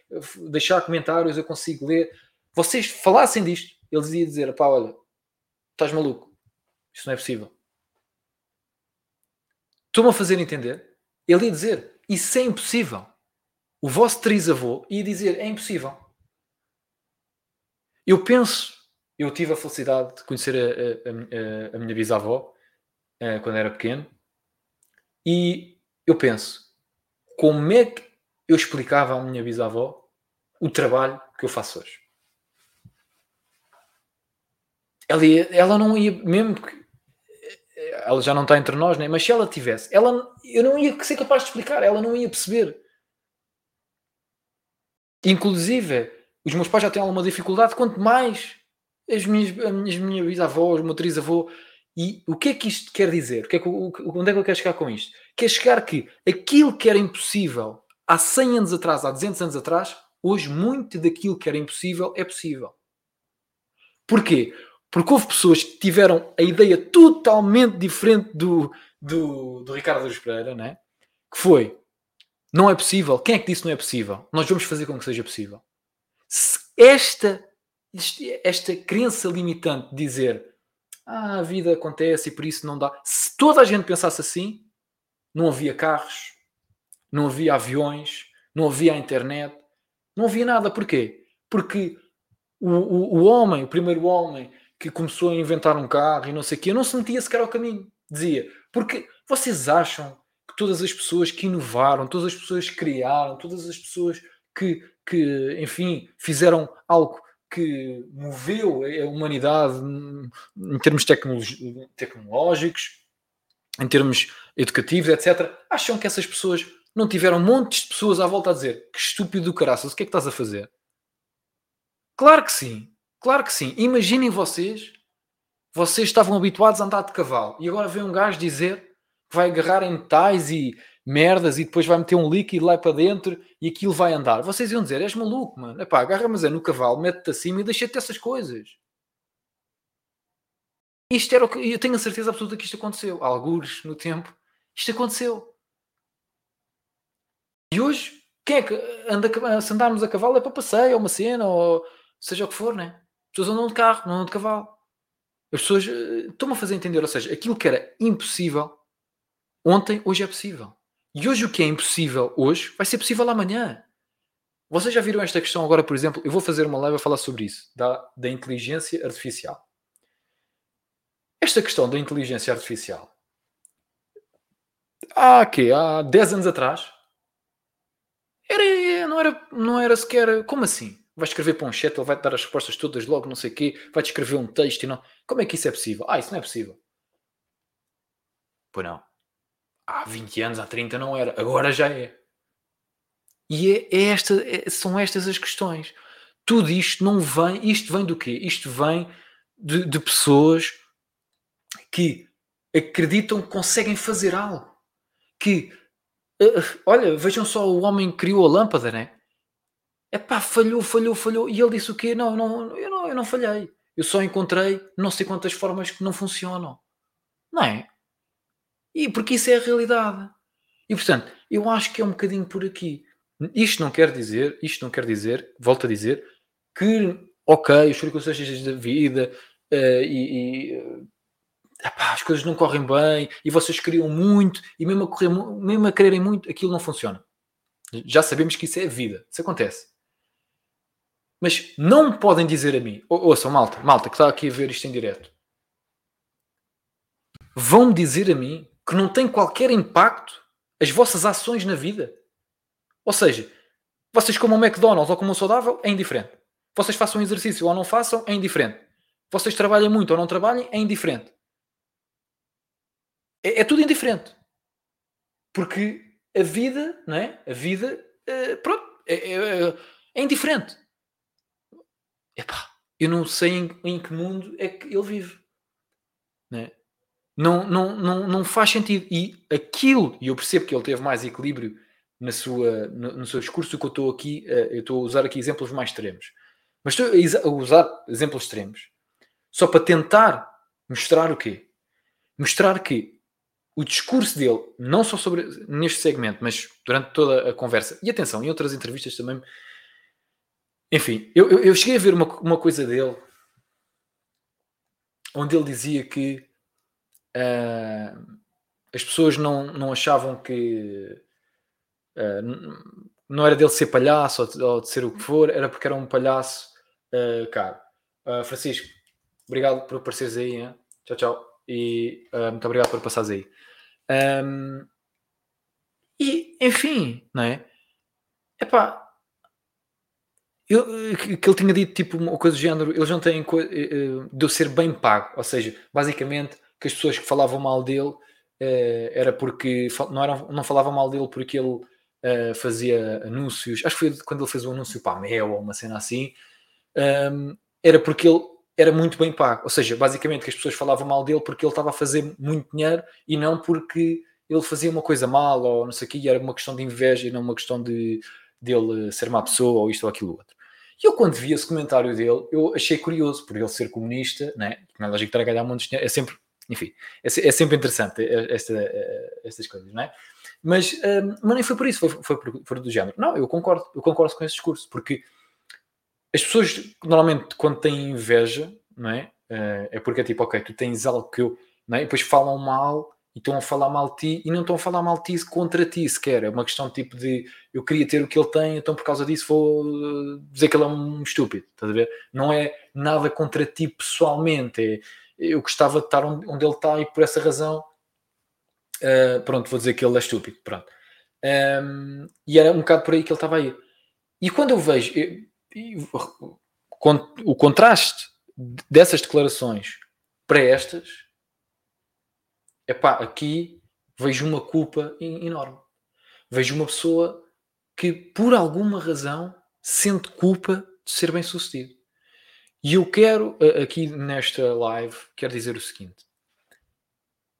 deixar comentários, eu consigo ler. Vocês falassem disto, eles iam dizer: pá, olha, estás maluco, isto não é possível. Estou-me a fazer entender? Ele ia dizer: isso é impossível o vosso trisavô ia dizer é impossível. Eu penso, eu tive a felicidade de conhecer a, a, a, a minha bisavó uh, quando era pequeno e eu penso como é que eu explicava à minha bisavó o trabalho que eu faço hoje. Ela, ia, ela não ia, mesmo que ela já não está entre nós, né? mas se ela tivesse, ela, eu não ia ser capaz de explicar, ela não ia perceber. Inclusive, os meus pais já têm alguma dificuldade, quanto mais as minhas, as minhas, bisavós, o meu trisavô. E o que é que isto quer dizer? O que é que, onde é que eu quero chegar com isto? Quer chegar que aquilo que era impossível há 100 anos atrás, há 200 anos atrás, hoje muito daquilo que era impossível é possível. Porquê? Porque houve pessoas que tiveram a ideia totalmente diferente do, do, do Ricardo Luz Pereira, né? que foi não é possível. Quem é que disse que não é possível? Nós vamos fazer com que seja possível. Se esta, esta crença limitante de dizer ah, a vida acontece e por isso não dá. Se toda a gente pensasse assim, não havia carros, não havia aviões, não havia a internet, não havia nada. Porquê? Porque o, o, o homem, o primeiro homem que começou a inventar um carro e não sei o quê, não se metia sequer ao caminho. Dizia, porque vocês acham que todas as pessoas que inovaram, todas as pessoas que criaram, todas as pessoas que, que enfim, fizeram algo que moveu a humanidade em termos tecnológicos, em termos educativos, etc., acham que essas pessoas não tiveram montes de pessoas à volta a dizer que estúpido do caraças, o que é que estás a fazer? Claro que sim, claro que sim. Imaginem vocês, vocês estavam habituados a andar de cavalo e agora vem um gajo dizer vai agarrar em tais e merdas e depois vai meter um líquido lá para dentro e aquilo vai andar. Vocês iam dizer, és maluco, mano. Epá, agarra mas é no cavalo, mete-te acima e deixa-te essas coisas. Isto era o que eu tenho a certeza absoluta que isto aconteceu. Algures no tempo, isto aconteceu. E hoje, quem é que anda, se andarmos a cavalo é para passeio, ou uma cena, ou seja o que for, né? As pessoas andam de carro, não andam de cavalo. As pessoas uh, estão-me a fazer entender, ou seja, aquilo que era impossível ontem, hoje é possível. E hoje o que é impossível hoje vai ser possível amanhã. Vocês já viram esta questão agora, por exemplo? Eu vou fazer uma live a falar sobre isso, da, da inteligência artificial. Esta questão da inteligência artificial. Há que Há 10 anos atrás? Era, não, era, não era sequer. Como assim? Vai escrever para um chat, ele vai dar as respostas todas logo, não sei o quê, vai escrever um texto e não. Como é que isso é possível? Ah, isso não é possível. Pois não. Há 20 anos, há 30 não era, agora já é. E é, é esta, é, são estas as questões. Tudo isto não vem, isto vem do quê? Isto vem de, de pessoas que acreditam que conseguem fazer algo. Que, uh, olha, vejam só, o homem criou a lâmpada, né? É pá, falhou, falhou, falhou. E ele disse o quê? Não, não, eu não, eu não falhei. Eu só encontrei não sei quantas formas que não funcionam. Não é? E porque isso é a realidade. E portanto, eu acho que é um bocadinho por aqui. Isto não quer dizer, isto não quer dizer, volto a dizer, que ok, os circunstâncias da vida uh, e, e uh, epá, as coisas não correm bem e vocês queriam muito e mesmo a, correr, mesmo a quererem muito, aquilo não funciona. Já sabemos que isso é vida, isso acontece. Mas não podem dizer a mim, ouçam, malta, malta que está aqui a ver isto em direto, vão dizer a mim que não tem qualquer impacto as vossas ações na vida. Ou seja, vocês comam um McDonald's ou comam um saudável, é indiferente. Vocês façam exercício ou não façam, é indiferente. Vocês trabalhem muito ou não trabalhem, é indiferente. É, é tudo indiferente. Porque a vida, não é? A vida, é, pronto, é, é indiferente. Epá, eu não sei em, em, que mundo é que ele vive. Não é? Não, não, não, não faz sentido. E aquilo, e eu percebo que ele teve mais equilíbrio na sua, no, no seu discurso, que eu estou aqui, uh, eu estou a usar aqui exemplos mais extremos. Mas estou a usar exemplos extremos só para tentar mostrar o quê? Mostrar que o discurso dele, não só sobre neste segmento, mas durante toda a conversa, e atenção, em outras entrevistas também. Enfim, eu, eu, eu cheguei a ver uma, uma coisa dele onde ele dizia que uh, as pessoas não, não achavam que uh, não era dele ser palhaço ou de, ou de, ser o que for, era porque era um palhaço uh, caro. Francisco, obrigado por apareceres aí. Hein? Tchau, tchau. E muito obrigado por passares aí. Um, e, enfim, não é? Epá, eu, que ele tinha dito tipo uma coisa do género, eles não têm de eu ser bem pago, ou seja, basicamente que as pessoas que falavam mal dele uh, era porque não, eram, não falavam mal dele porque ele uh, fazia anúncios, acho que foi quando ele fez um anúncio para a Mel ou uma cena assim, um, ehm, era porque ele era muito bem pago, ou seja, basicamente que as pessoas falavam mal dele porque ele estava a fazer muito dinheiro e não porque ele fazia uma coisa mal ou não sei o que, era uma questão de inveja e não uma questão de dele ser má pessoa ou isto ou aquilo outro. E eu, quando vi esse comentário dele, eu achei curioso, por ele ser comunista, né? não é lógico que trabalhar muito dinheiro, é sempre enfim, é, é sempre interessante esta, eh, estas coisas, não é? Mas, um, mas nem foi por isso, foi, foi por, por, do género. Não, eu concordo, eu concordo com esse discurso, porque as pessoas normalmente quando têm inveja, não é? Uh, é porque é tipo, ok, tu tens algo que eu, não é? E depois falam mal e estão a falar mal de ti e não estão a falar mal de ti contra ti sequer. É uma questão tipo de eu queria ter o que ele tem, então por causa disso vou eh, dizer que ele é um estúpido, estás a ver? Não é nada contra ti pessoalmente, é eu gostava de estar onde, ele está e por essa razão Uh, pronto, vou dizer que ele é estúpido. Pronto. Um, e era um bocado por aí que ele estava aí. E quando eu vejo eu, eu, o contraste dessas declarações para estas, epá, aqui vejo uma culpa enorme. Vejo uma pessoa que, por alguma razão, sente culpa de ser bem sucedido. E eu quero, aqui nesta live, quero dizer o seguinte.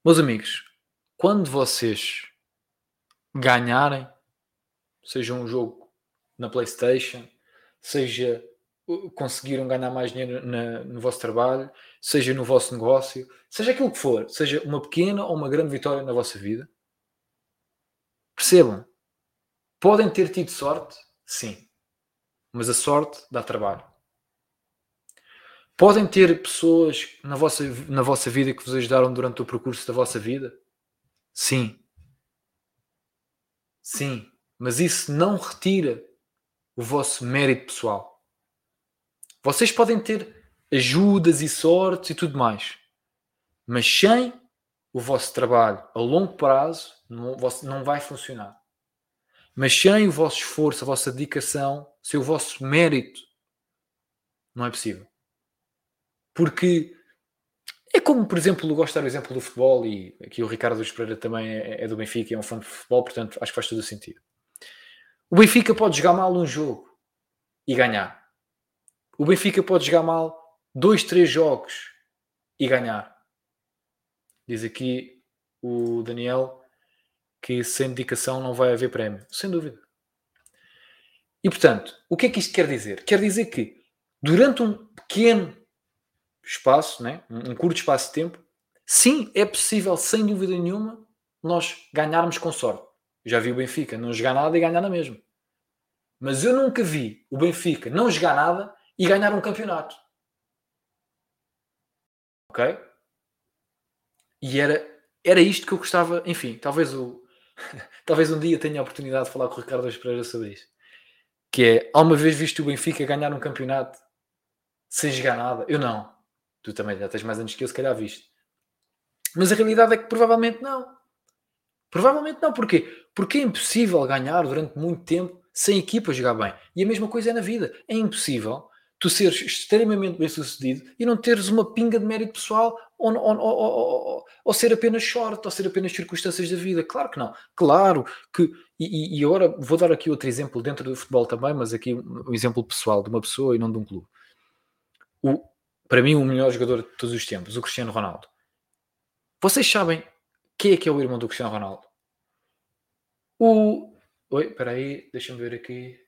Meus amigos, quando vocês ganharem, seja um jogo na PlayStation, seja conseguiram ganhar mais dinheiro na, no vosso trabalho, seja no vosso negócio, seja aquilo que for, seja uma pequena ou uma grande vitória na vossa vida, percebam, podem ter tido sorte, sim, mas a sorte dá trabalho. Podem ter pessoas na vossa, na vossa vida que vos ajudaram durante o percurso da vossa vida? Sim. Sim. Mas isso não retira o vosso mérito pessoal. Vocês podem ter ajudas e sortes e tudo mais. Mas sem o vosso trabalho a longo prazo não, não vai funcionar. Mas sem o vosso esforço, a vossa dedicação, sem o vosso mérito, não é possível. Porque é como, por exemplo, gosto de dar o exemplo do futebol e aqui o Ricardo Espereira também é, é, do Benfica, é um fã de futebol, portanto acho que faz todo o sentido. O Benfica pode jogar mal um jogo e ganhar. O Benfica pode jogar mal dois, três jogos e ganhar. Diz aqui o Daniel que sem dedicação não vai haver prémio. Sem dúvida. E portanto, o que é que isto quer dizer? Quer dizer que durante um pequeno espaço, né? um curto espaço de tempo, sim, é possível, sem dúvida nenhuma, nós ganharmos com sorte. já vi o Benfica não jogar nada e ganhar na mesma. Mas eu nunca vi o Benfica não jogar nada e ganhar um campeonato. Ok? E era, era isto que eu gostava, enfim, talvez o talvez um dia tenha a oportunidade de falar com o Ricardo Pereira sobre isto. Que é, alguma vez viste o Benfica ganhar um campeonato sem jogar nada? Eu não. Tu também já tens mais anos que eu, se calhar viste. Mas a realidade é que provavelmente não. Provavelmente não. Porquê? Porque é impossível ganhar durante muito tempo sem equipa jogar bem. E a mesma coisa é na vida. É impossível tu seres extremamente bem sucedido e não teres uma pinga de mérito pessoal ou, ou, ou, ou, ser apenas short, ou ser apenas circunstâncias da vida. Claro que não. Claro que. E, e, agora vou dar aqui outro exemplo dentro do futebol também, mas aqui um exemplo pessoal de uma pessoa e não de um clube. O, para mim, o melhor jogador de todos os tempos, o Cristiano Ronaldo. Vocês sabem quem é que é o irmão do Cristiano Ronaldo? O. Oi, espera aí, deixa-me ver aqui.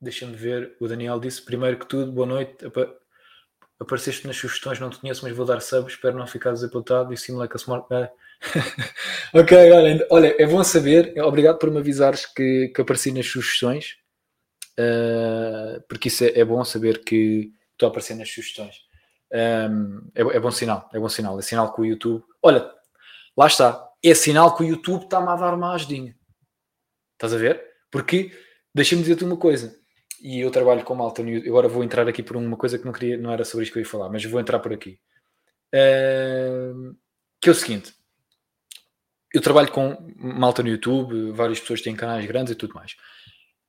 Deixa-me ver. O Daniel disse: primeiro que tudo, boa noite. Apareceste nas sugestões, não te conheço, mas vou dar sub. Espero não ficar desapontado. E sim, like a smart. ok, olha, olha, é bom saber. Obrigado por me avisares que, que apareci nas sugestões, uh, porque isso é, é bom saber que estou a aparecer nas sugestões. Um, é, é, bom sinal, é bom sinal. É sinal que o YouTube. Olha, lá está. É sinal que o YouTube está-me a dar uma ajudinha. Estás a ver? Porque, deixa-me dizer-te uma coisa. E eu trabalho com malta no YouTube. Agora vou entrar aqui por uma coisa que não queria, não era sobre isto que eu ia falar, mas vou entrar por aqui. Um, que é o seguinte. Eu trabalho com malta no YouTube, várias pessoas têm canais grandes e tudo mais.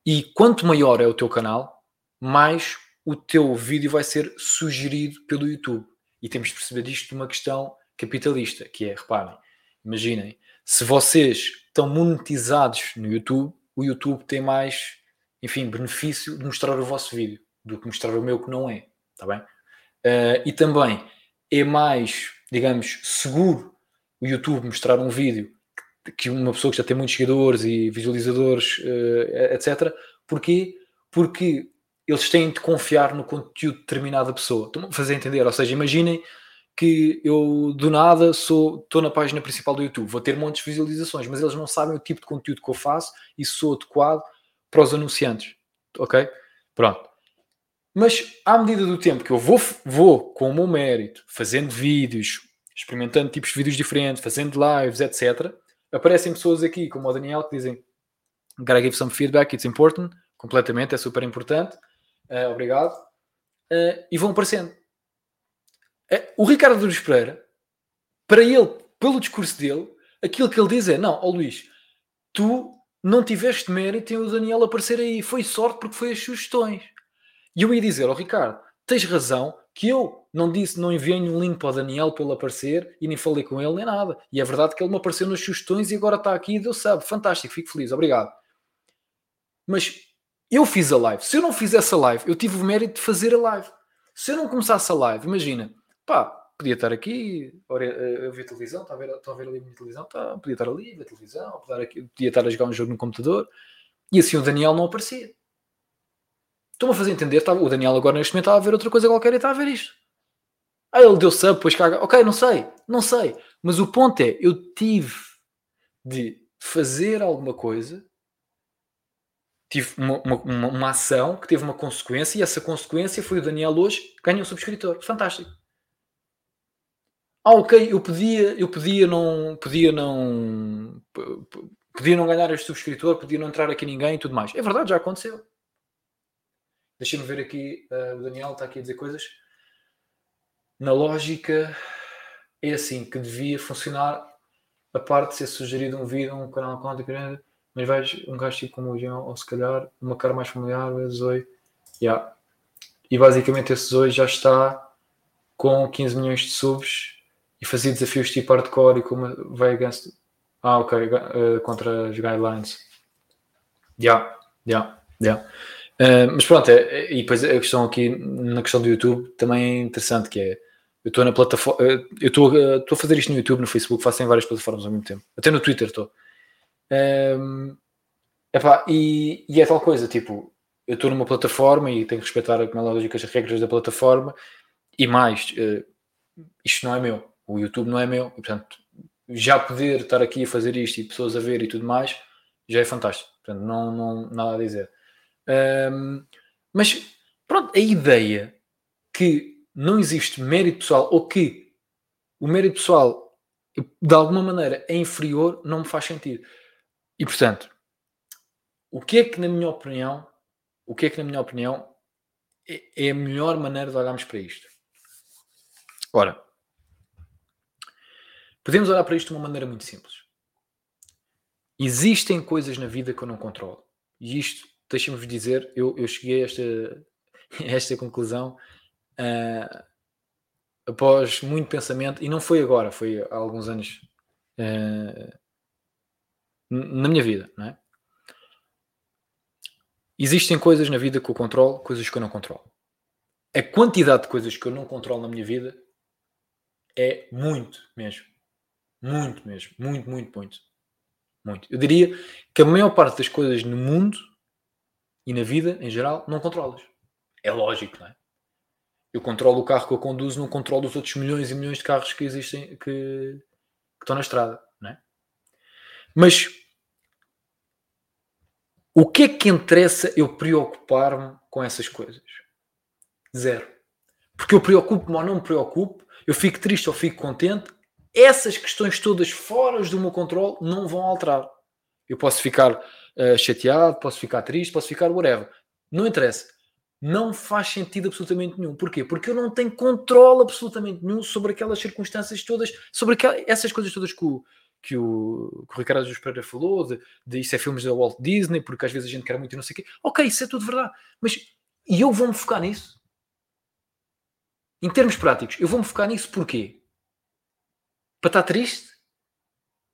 E quanto maior é o teu canal, mais o teu vídeo vai ser sugerido pelo YouTube. E temos de perceber isto de uma questão capitalista, que é, reparem, imaginem, se vocês estão monetizados no YouTube, o YouTube tem mais, enfim, benefício de mostrar o vosso vídeo do que mostrar o meu que não é, está bem? Uh, e também é mais, digamos, seguro o YouTube mostrar um vídeo que uma pessoa que já tem muitos seguidores e visualizadores, uh, etc. Porquê? Porque eles têm de confiar no conteúdo de determinada pessoa. Estão a fazer entender? Ou seja, imaginem que eu do nada sou estou na página principal do YouTube, vou ter montes de visualizações, mas eles não sabem o tipo de conteúdo que eu faço e sou adequado para os anunciantes. Ok? Pronto. Mas à medida do tempo que eu vou, vou com o meu mérito, fazendo vídeos, experimentando tipos de vídeos diferentes, fazendo lives, etc., aparecem pessoas aqui, como o Daniel, que dizem Gotta give some feedback, it's important, completamente, é super importante uh, obrigado, uh, e vão aparecendo. Uh, o Ricardo Douros Pereira, para ele, pelo discurso dele, aquilo que ele diz é: não, ó Luís, tu não tiveste mérito em o Daniel aparecer aí, foi sorte porque foi as sugestões. E eu ia dizer ao Ricardo: tens razão, que eu não disse, não enviei nenhum link para o Daniel para ele aparecer e nem falei com ele nem nada. E é verdade que ele me apareceu nas sugestões e agora está aqui e Deus sabe, fantástico, fico feliz, obrigado. Mas eu fiz a live. Se eu não fizesse a live, eu tive o mérito de fazer a live. Se eu não começasse a live, imagina, pá, podia estar aqui eh, a ver televisão, está a ver, está a ver ali a minha televisão, tá, podia estar ali a ver televisão, podia, aqui, podia estar a jogar um jogo no computador e assim o Daniel não aparecia. Estou-me a fazer entender, tá, o Daniel agora neste momento está a ver outra coisa qualquer e está a ver isto. Ah, ele deu sub, depois caga. Ok, não sei, não sei. Mas o ponto é, eu tive de fazer alguma coisa tive uma, uma, uma, ação que teve uma consequência e essa consequência foi o Daniel hoje ganhou um subscritor. Fantástico. Ah, ok, eu podia, eu podia não, podia não, podia não ganhar este subscritor, podia não entrar aqui ninguém e tudo mais. É verdade, já aconteceu. Deixa-me ver aqui, uh, o Daniel está aqui a dizer coisas. Na lógica, é assim que devia funcionar a parte de ser sugerido um vídeo, um canal de conta mas vais um gajo tipo como o Jean, ou se calhar uma cara mais familiar, o Zoe. Yeah. E basicamente esse Zoe já está com 15 milhões de subs e fazia desafios tipo hardcore e como vai against. Ah, ok, uh, contra as guidelines. Já, já, já. Mas pronto, é, é, e depois a questão aqui na questão do YouTube também é interessante que é eu estou na plataforma, eh, eu uh, estou a fazer isto no YouTube, no Facebook, faço em várias plataformas ao mesmo tempo. Até no Twitter estou. Um, epá, e, e, é tal coisa, tipo, eu estou numa plataforma e tenho que respeitar, como é lógico, as regras da plataforma e mais, uh, isto não é meu, o YouTube não é meu, e, portanto, já poder estar aqui a fazer isto e pessoas a ver e tudo mais, já é fantástico, portanto, não, não nada a dizer. Um, mas, pronto, a ideia que não existe mérito pessoal ou que o mérito pessoal de alguma maneira é inferior não me faz sentido. E portanto, o que é que na minha opinião, o que é que na minha opinião é, é a melhor maneira de olharmos para isto? Ora, podemos olhar para isto de uma maneira muito simples. Existem coisas na vida que eu não controlo. E isto, deixem-me dizer, eu, eu cheguei a esta, a esta conclusão uh, após muito pensamento, e não foi agora, foi há alguns anos uh, na minha vida, não é? Existem coisas na vida que eu controlo, coisas que eu não controlo. A quantidade de coisas que eu não controlo na minha vida é muito mesmo. Muito mesmo. Muito, muito, muito. Muito. Eu diria que a maior parte das coisas no mundo e na vida em geral não controlas. É lógico, não é? Eu controlo o carro que eu conduzo, não controlo os outros milhões e milhões de carros que existem, que, que estão na estrada? Mas o que é que interessa eu preocupar-me com essas coisas? Zero. Porque eu preocupo-me ou não me preocupo, eu fico triste ou fico contente, essas questões todas fora do meu controle não vão alterar. Eu posso ficar uh, chateado, posso ficar triste, posso ficar whatever. Não interessa. Não faz sentido absolutamente nenhum. Porquê? Porque eu não tenho controle absolutamente nenhum sobre aquelas circunstâncias todas, sobre aquelas, essas coisas todas que o, que o, que o Ricardo Jesus Pereira falou, de, de isso é filmes da Walt Disney, porque às vezes a gente quer muito e não sei o quê. Ok, isso é tudo verdade. Mas e eu vou-me focar nisso? Em termos práticos, eu vou-me focar nisso porquê? Para estar triste?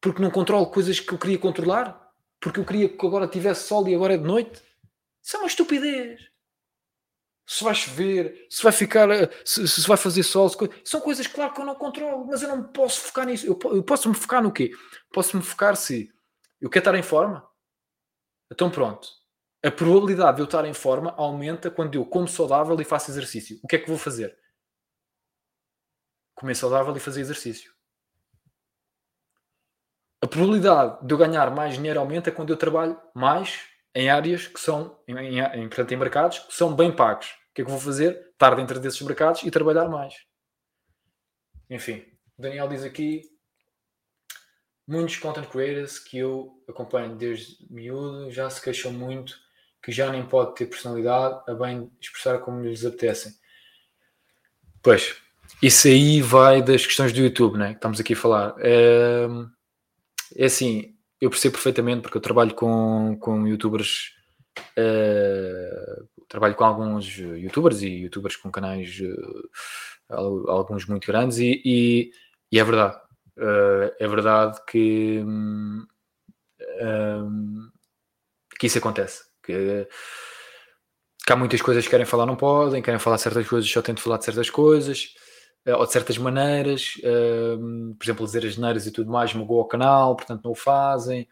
Porque não controlo coisas que eu queria controlar? Porque eu queria que agora tivesse sol e agora é de noite? Isso é uma estupidez se vai chover, se vai ficar, eh, se, se vai fazer sol, se, são coisas, claro, que eu não controlo, mas eu não posso focar nisso. Eu, eu posso me focar no quê? Posso me focar se eu quero estar em forma. Então pronto. A probabilidade de eu estar em forma aumenta quando eu como saudável e faço exercício. O que é que vou fazer? Comer saudável e fazer exercício. A probabilidade de eu ganhar mais dinheiro aumenta quando eu trabalho mais em áreas que são, em, em, portanto, em mercados que são bem pagos. O que é que vou fazer? Estar dentro desses mercados e trabalhar mais. Enfim, Daniel diz aqui muitos content creators que eu acompanho desde miúdo já se queixam muito que já nem pode ter personalidade a bem expressar como lhes apetecem. Pois, isso aí vai das questões do YouTube, né? Que estamos aqui a falar. É... é assim, eu percebo perfeitamente porque eu trabalho com, com youtubers, uh, trabalho com alguns youtubers e youtubers com canais, uh, alguns muito grandes, e, e, e é verdade. Uh, é verdade que, um, que isso acontece. Que, que há muitas coisas que querem falar, não podem, querem falar certas coisas, só tentam falar de certas coisas ou de certas maneiras, uh, por exemplo, dizer as neiras e tudo mais, magoa o canal, portanto não o fazem.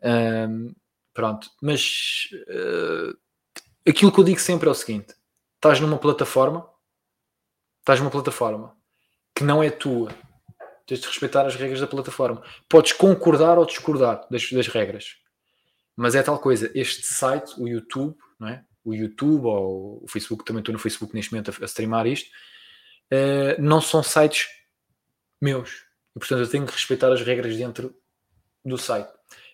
Uh, pronto, mas uh, aquilo que eu digo sempre é o seguinte: estás numa plataforma, estás numa plataforma que não é tua, tens de respeitar as regras da plataforma. Podes concordar ou discordar das, das regras, mas é tal coisa. Este site, o YouTube, não é? O YouTube ou o Facebook, também estou no Facebook neste momento a, a streamar isto uh, não são sites meus. E, portanto, eu tenho que respeitar as regras dentro do site.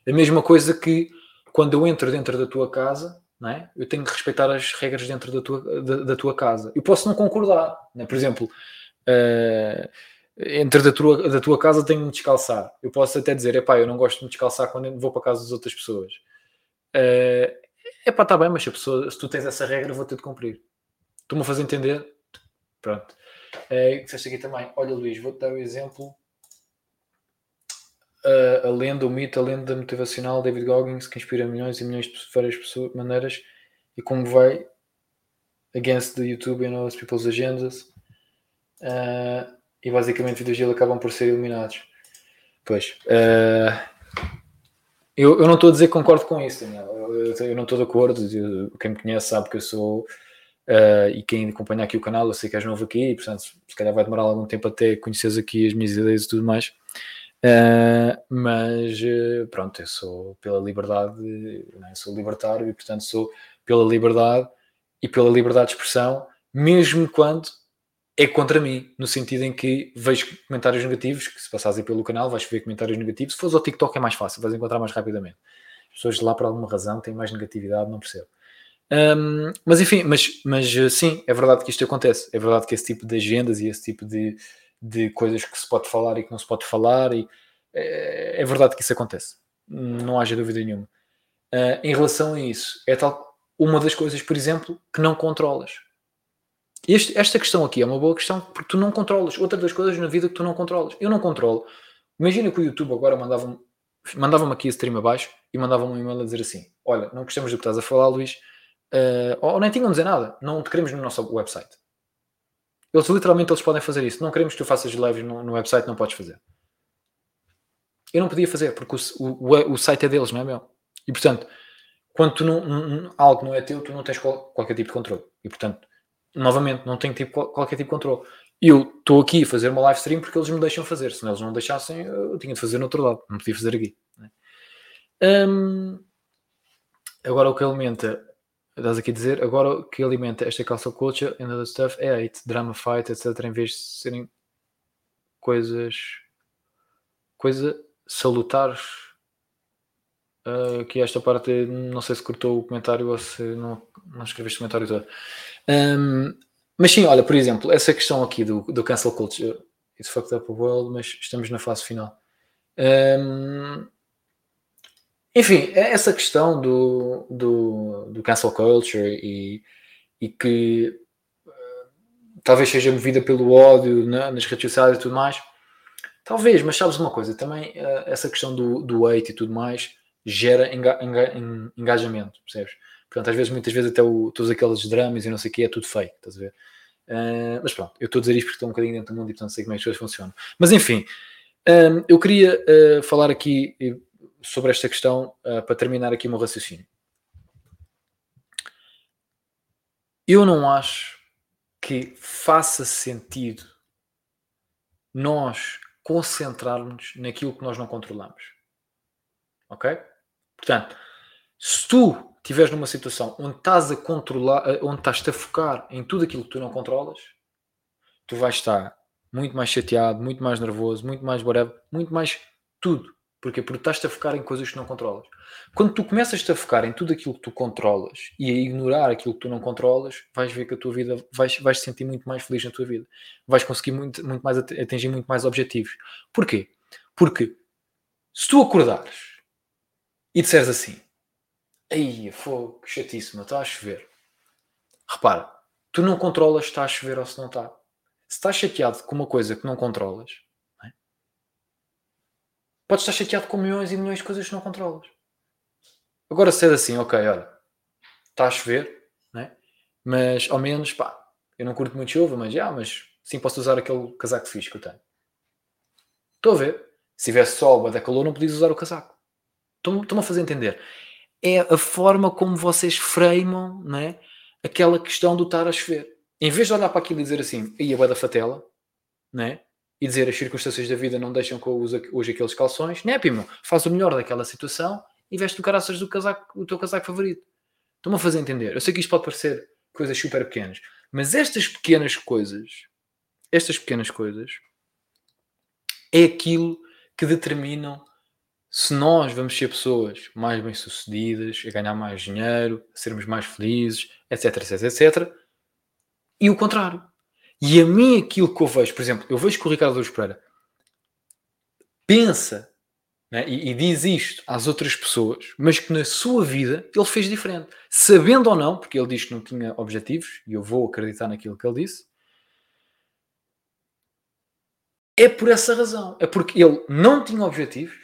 A mesma coisa que quando eu entro dentro da tua casa, não é? eu tenho que respeitar as regras dentro da tua, da, da tua casa. Eu posso não concordar. Não é? Por exemplo, uh, dentro da tua, da tua casa tenho que me descalçar. Eu posso até dizer, epá, eu não gosto de me descalçar quando vou para a casa das outras pessoas. Uh, epá, está bem, mas se, pessoa, se tu tens essa regra, vou ter de cumprir. Estou-me a fazer entender? Pronto. É, disseste aqui também, olha Luís, vou-te dar o exemplo. Uh, a lenda, o mito, a lenda motivacional David Goggins que inspira milhões e milhões de várias pessoas, maneiras e como vai against the YouTube and all people's agendas uh, e basicamente vídeos dele acabam por ser eliminados. Pois, uh, eu, eu não estou a dizer que concordo com isso, Daniel. Eu, eu, eu não estou de acordo. Quem me conhece sabe que eu sou Uh, e quem acompanha aqui o canal, eu sei que és novo aqui, e portanto, se calhar vai demorar algum tempo até conheceres aqui as minhas ideias e tudo mais. Uh, mas uh, pronto, eu sou pela liberdade, né? sou libertário e portanto sou pela liberdade e pela liberdade de expressão, mesmo quando é contra mim, no sentido em que vejo comentários negativos, que se passares aí pelo canal vais ver comentários negativos, se fores ao TikTok é mais fácil, vais encontrar mais rapidamente. As pessoas de lá por alguma razão têm mais negatividade, não percebo. Um, mas enfim, mas, mas eh, sim, é verdade que isto acontece. É verdade que esse tipo de agendas e esse tipo de, de coisas que se pode falar e que não se pode falar, e é, é verdade que isso acontece. Não haja dúvida nenhuma. Uh, em relação a isso, é tal uma das coisas, por exemplo, que não controlas. Este, esta questão aqui é uma boa questão porque tu não controlas. Outra das coisas na vida que tu não controlas. Eu não controlo. Imagina que o YouTube agora mandava-me mandava aqui a stream abaixo e mandava-me um e-mail a dizer assim: Olha, não gostamos do que estás a falar, Luís uh, ou nem tinham a dizer nada, não te queremos no nosso website. Eles literalmente eles podem fazer isso. Não queremos que tu faças lives no, no website, não podes fazer. Eu não podia fazer, porque o, o, o site é deles, não é meu? E portanto, quando tu não, algo não é teu, tu não tens qual, qualquer tipo de controle. E portanto, novamente, não tenho tipo, qualquer tipo de controle. Eu estou aqui a fazer uma live stream porque eles me deixam fazer. Se eles não deixassem, eu tinha de fazer no outro lado. Não podia fazer aqui. Um, agora o que alimenta estás aqui a dizer, agora o que alimenta esta cancel culture and other stuff é hate, drama fight, etc. Em vez de serem coisas coisa salutares. Uh, que esta parte, não sei se cortou o comentário ou se não, não escreveste o comentário todo. Um, mas sim, olha, por exemplo, essa questão aqui do, do cancel culture, it's fucked up a world, mas estamos na fase final. Um, enfim, é essa questão do, do, do cancel culture e, e que uh, talvez seja movida pelo ódio né, nas redes sociais e tudo mais, talvez, mas sabes uma coisa, também uh, essa questão do, do hate e tudo mais gera enga, enga, engajamento, percebes? Portanto, às vezes, muitas vezes, até o, todos aqueles dramas e não sei o que é tudo fake, estás a ver? Uh, mas pronto, eu estou a dizer isto porque estou um bocadinho dentro do mundo e portanto sei como é que as coisas funcionam. Mas enfim, um, eu queria falar aqui sobre esta questão uh, para terminar aqui o meu raciocínio. Eu não acho que faça sentido nós concentrarmos naquilo que nós não controlamos. Ok? Portanto, se tu estiveres numa situação onde estás a controlar, eh, onde estás a focar em tudo aquilo que tu não controlas, tu vais estar muito mais chateado, muito mais nervoso, muito mais whatever, muito mais tudo. Porquê? Porque estás-te a focar em coisas que não controlas. Quando tu começas-te a focar em tudo aquilo que tu controlas e a ignorar aquilo que tu não controlas, vais ver que a tua vida vais, vais te sentir muito mais feliz na tua vida. Vais conseguir muito, muito mais atingir muito mais objetivos. Porquê? Porque Se tu acordares e disseres assim, aí, fogo, chatíssimo, está a chover. Repara, tu não controlas se está a chover ou se não está. Se estás chateado com uma coisa que não controlas? Podes estar chateado com milhões e milhões de coisas que não controlas. Agora, se é assim, ok, olha, está a chover, é? mas ao menos, pá, eu não curto muito chuva, mas já, mas sim posso usar aquele casaco fixe que eu tenho. Estou a ver. Se tivesse sol ou da calor, não podias usar o casaco. Estão-me a fazer entender. É a forma como vocês framam não é? aquela questão do estar a chover. Em vez de olhar para aquilo e dizer assim, ia a da fatela, não é? E dizer as circunstâncias da vida não deixam que eu use hoje aqueles calções, não é? Faz o melhor daquela situação e veste o caraças do casaco, o teu casaco favorito. Estão-me a fazer entender. Eu sei que isto pode parecer coisas super pequenas, mas estas pequenas coisas, estas pequenas coisas, é aquilo que determinam se nós vamos ser pessoas mais bem-sucedidas, a ganhar mais dinheiro, a sermos mais felizes, etc, etc, etc. E o contrário. E a mim aquilo que eu vejo, por exemplo, eu vejo que o Ricardo Luz Pereira pensa né, e, e, diz isto às outras pessoas, mas que na sua vida ele fez diferente. Sabendo ou não, porque ele diz que não tinha objetivos, e eu vou acreditar naquilo que ele disse, é por essa razão. É porque ele não tinha objetivos,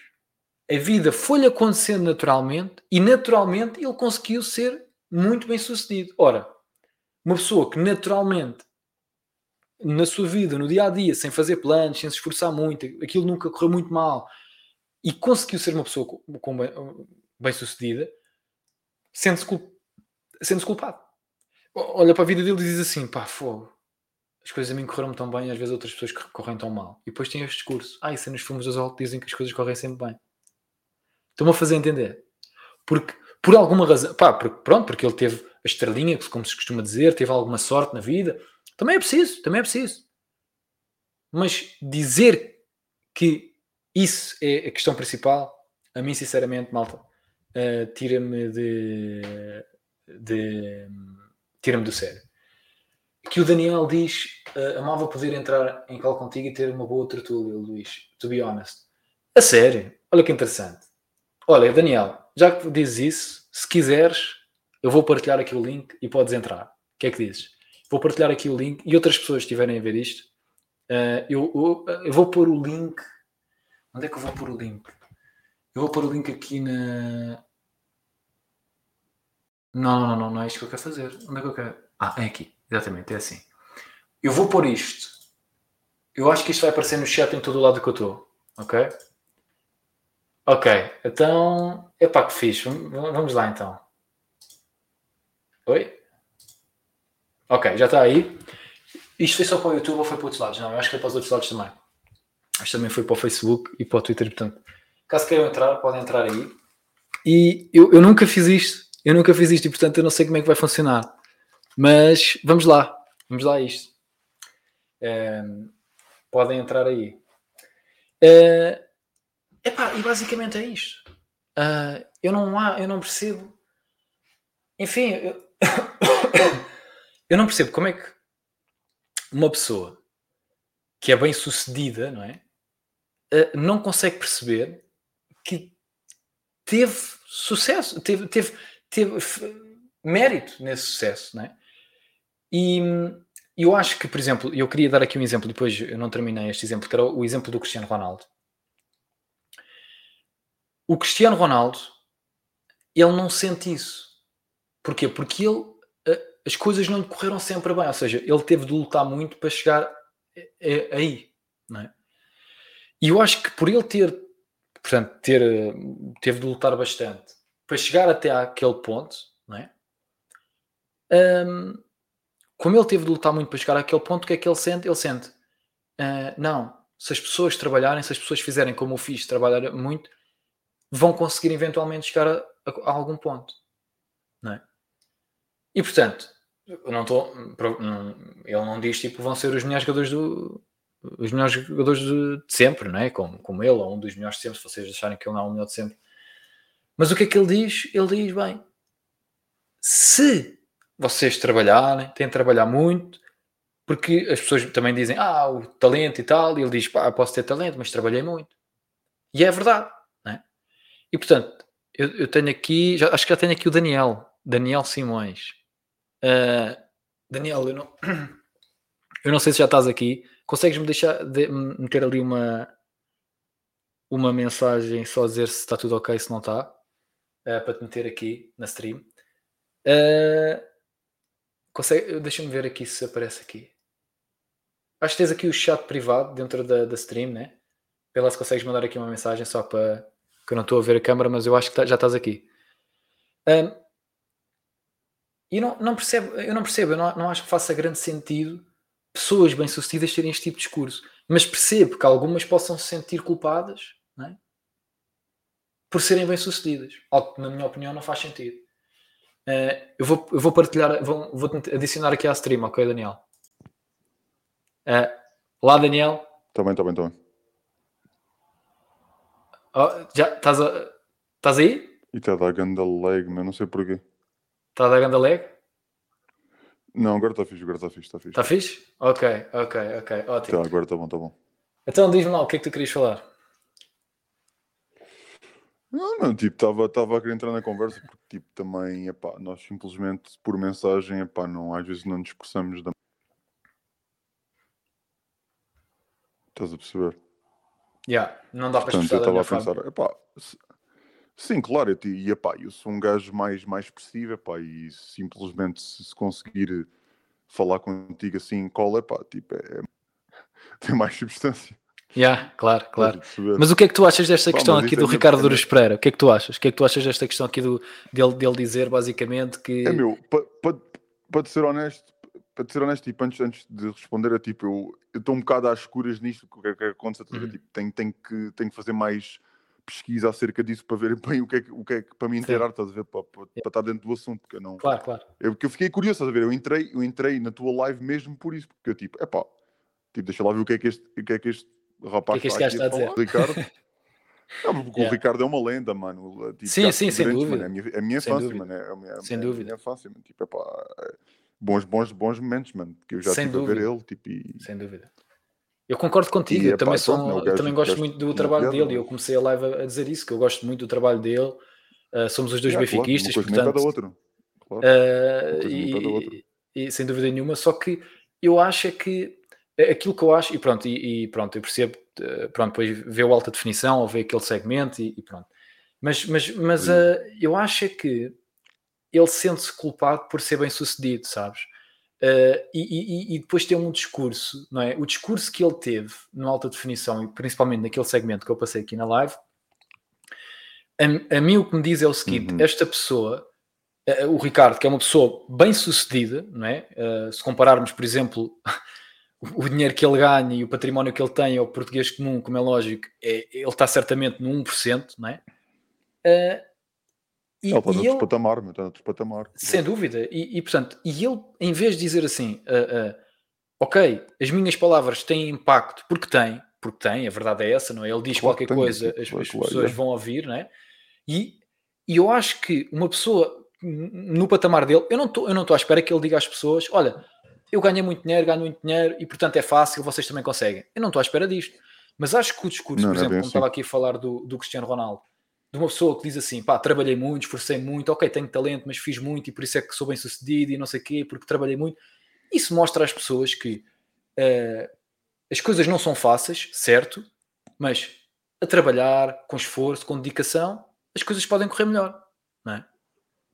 a vida foi-lhe acontecendo naturalmente e naturalmente ele conseguiu ser muito bem sucedido. Ora, uma pessoa que naturalmente na sua vida, no dia a dia, sem fazer planos, sem se esforçar muito, aquilo nunca correu muito mal e conseguiu ser uma pessoa com, com bem, bem, sucedida, sente-se culp, sente culpado. Olha para a vida dele e diz assim: pá, fogo, as coisas a mim correram tão bem, às vezes outras pessoas correm tão mal. E depois tem este discurso: ah, isso é nos filmes dos Hulk dizem que as coisas correm sempre bem. Estão-me a fazer entender. Porque, por alguma razão, pá, porque, pronto, porque ele teve a estrelinha, como se costuma dizer, teve alguma sorte na vida. Também é preciso, também é preciso. Mas dizer que isso é a questão principal, a mim, sinceramente, malta, uh, tira-me de. de tira-me do sério que o Daniel diz uh, amava poder entrar em call contigo e ter uma boa tertúlia, Luís, to be honest. A sério, olha que interessante. Olha, Daniel, já que dizes isso, se quiseres, eu vou partilhar aqui o link e podes entrar. O que é que dizes? Vou partilhar aqui o link e outras pessoas estiverem a ver isto, uh, eu, eu, eu, vou pôr o link. Onde é que eu vou pôr o link? Eu vou pôr o link aqui na. Não, não, não, não é isto que eu quero fazer. Onde é que eu quero? Ah, é aqui. Exatamente, é assim. Eu vou pôr isto. Eu acho que isto vai aparecer no chat em todo o lado que eu estou. Ok? Ok, então. Epá, que fixe. Vamos lá então. Oi? Ok, já está aí. Isto foi só para o YouTube ou foi para outros lados? Não, eu acho que foi para os outros lados também. Isto também foi para o Facebook e para o Twitter. Portanto, caso queiram entrar, podem entrar aí. E eu, eu nunca fiz isto. Eu nunca fiz isto e, portanto, eu não sei como é que vai funcionar. Mas vamos lá, vamos lá a isto. Um, podem entrar aí. Uh, epá, e basicamente é isto. Uh, eu, não há, eu não percebo. Enfim, eu, eu não percebo como é que uma pessoa que é bem sucedida, não é? Uh, não consegue perceber que teve sucesso, teve, teve, teve mérito nesse sucesso, não é? E eu acho que, por exemplo, eu queria dar aqui um exemplo, depois eu não terminei este exemplo, que era o exemplo do Cristiano Ronaldo. O Cristiano Ronaldo, ele não sente isso. Porquê? Porque ele, as coisas não lhe correram sempre bem, ou seja, ele teve de lutar muito para chegar aí, não é? E eu acho que por ele ter, portanto, ter, teve de lutar bastante para chegar até aquele ponto, não é? Um, como ele teve de lutar muito para chegar àquele ponto, o que é que ele sente? Ele sente, uh, não, se as pessoas trabalharem, se as pessoas fizerem como eu fiz, trabalhar muito, vão conseguir eventualmente chegar a, a, a algum ponto. Não é? E portanto, eu não estou. Ele não diz tipo vão ser os melhores jogadores do. Os melhores jogadores de, de sempre, não é? Como, como ele, ou um dos melhores de sempre, se vocês acharem que ele não é o melhor de sempre. Mas o que é que ele diz? Ele diz, bem, se vocês trabalharem, têm de trabalhar muito, porque as pessoas também dizem, ah, o talento e tal, e ele diz, pá, posso ter talento, mas trabalhei muito. E é verdade, E portanto, eu, eu tenho aqui, já, acho que já tenho aqui o Daniel, Daniel Simões. Uh, Daniel, eu não, eu não sei se já estás aqui. Consegues-me deixar de, meter ali uma, uma mensagem só dizer se está tudo ok, se não está, uh, para te meter aqui na stream. Uh, Deixa-me ver aqui se aparece aqui. Acho que tens aqui o chat privado dentro da, da stream, né? Lá se consegues mandar aqui uma mensagem só para que eu não estou a ver a câmera, mas eu acho que tá, já estás aqui. Um, e não, não percebo, eu não percebo, eu não, não acho que faça grande sentido pessoas bem-sucedidas terem este tipo de discurso. Mas percebo que algumas possam se sentir culpadas é? por serem bem-sucedidas. Algo que, na minha opinião, não faz sentido. Uh, eu, vou, eu vou partilhar, vou, vou adicionar aqui à stream, ok, Daniel? Uh, olá, Daniel. Também, também, também. Oh, já estás, a, estás aí? E está a dar ganda lag, mas não sei porquê. Está a dar ganda lag? Não, agora está fixe, agora está fixe, está fixe. Está fixe? Ok, ok, ok, ótimo. Tá, agora está bom, está bom. Então diz-me lá, o que é que tu querias falar? Não, não, tipo, estava a querer entrar na conversa porque, tipo, também, epá, nós simplesmente por mensagem, epá, não, às vezes não nos expressamos da... Estás a perceber? Yeah, não dá para Portanto, eu estava a pensar, epá, sim, claro, eu, e, epá, eu sou um gajo mais, mais expressivo, epá, e simplesmente se, se conseguir falar contigo assim, cola, epá, tipo, é, tem mais substância. Yeah, claro, claro. Mas o que é que tu achas desta Bom, questão aqui do é Ricardo Duras Pereira? O que é que tu achas? O que é que tu achas desta questão aqui do, dele, dele dizer basicamente que. É meu, para pa, ser honesto, para ser honesto, tipo, antes, antes de responder, é tipo, eu estou um bocado às escuras nisto, o que é que acontece, uhum. tipo, tenho, tenho, que, tenho que fazer mais pesquisa acerca disso para ver bem o que é que, o que, é que para me inteirar, estás a ver, para, para, para, estar dentro do assunto, porque eu não... Claro, claro. Eu, porque eu fiquei curioso, estás a ver, eu entrei, eu entrei na tua live mesmo por isso, porque eu tipo, é pá, tipo, deixa lá ver o que é que este, o que é que este rapaz que é que este está a dizer? Ricardo. Não, porque yeah. o Ricardo é uma lenda, mano. Tipo, sim, sim, sem dúvida. Mano, é a minha, a minha infância, mano. É a minha, sem dúvida. A minha infância, mano. Tipo, é, bons, bons, bons momentos, mano. Que eu já sem tive dúvida. a ver ele. Tipo, e... Sem dúvida. Eu concordo contigo, e, eu, também, sou, também gosto muito do trabalho dele. Eu comecei a live a dizer isso, que eu gosto muito do trabalho dele. Uh, somos os dois yeah, benfiquistas, claro, portanto. Outro. Claro. Uh, e, e, sem dúvida nenhuma, só que eu acho é que aquilo que eu acho, e pronto, e, e pronto, eu percebo eh, pronto, depois vê o alta definição ou vê aquele segmento e, e pronto. Mas, mas, mas uh, eu acho é que ele sente-se culpado por ser bem sucedido, sabes? Uh, e, e, e, depois tem um discurso, não é? O discurso que ele teve no alta definição e principalmente naquele segmento que eu passei aqui na live, a, a mim o que me diz é o seguinte: uhum. esta pessoa, uh, o Ricardo, que é uma pessoa bem sucedida, não é? Uh, se compararmos, por exemplo, o dinheiro que ele ganha e o património que ele tem ao português comum, como é lógico, é, ele está certamente no 1%, não é? E, ele está noutro patamar, está noutro patamar. Sem dúvida. E, e, portanto, e ele, em vez de dizer assim, uh, uh, ok, as minhas palavras têm impacto, porque têm, porque têm, a verdade é essa, não é? Ele diz claro qualquer tem, coisa, as, claro, as pessoas é. vão ouvir, não é? E, e eu acho que uma pessoa no patamar dele, eu não estou à espera que ele diga às pessoas, olha, eu ganhei muito dinheiro, ganho muito dinheiro e portanto é fácil, vocês também conseguem. Eu não estou à espera disto. Mas acho que o discurso, não, por exemplo, é como assim. estava aqui a falar do, do Cristiano Ronaldo, de uma pessoa que diz assim, pá, trabalhei muito, esforcei muito, ok, tenho talento, mas fiz muito e por isso é que sou bem sucedido e não sei o quê, porque trabalhei muito. Isso mostra às pessoas que uh, as coisas não são fáceis, certo, mas a trabalhar, com esforço, com dedicação, as coisas podem correr melhor, não é?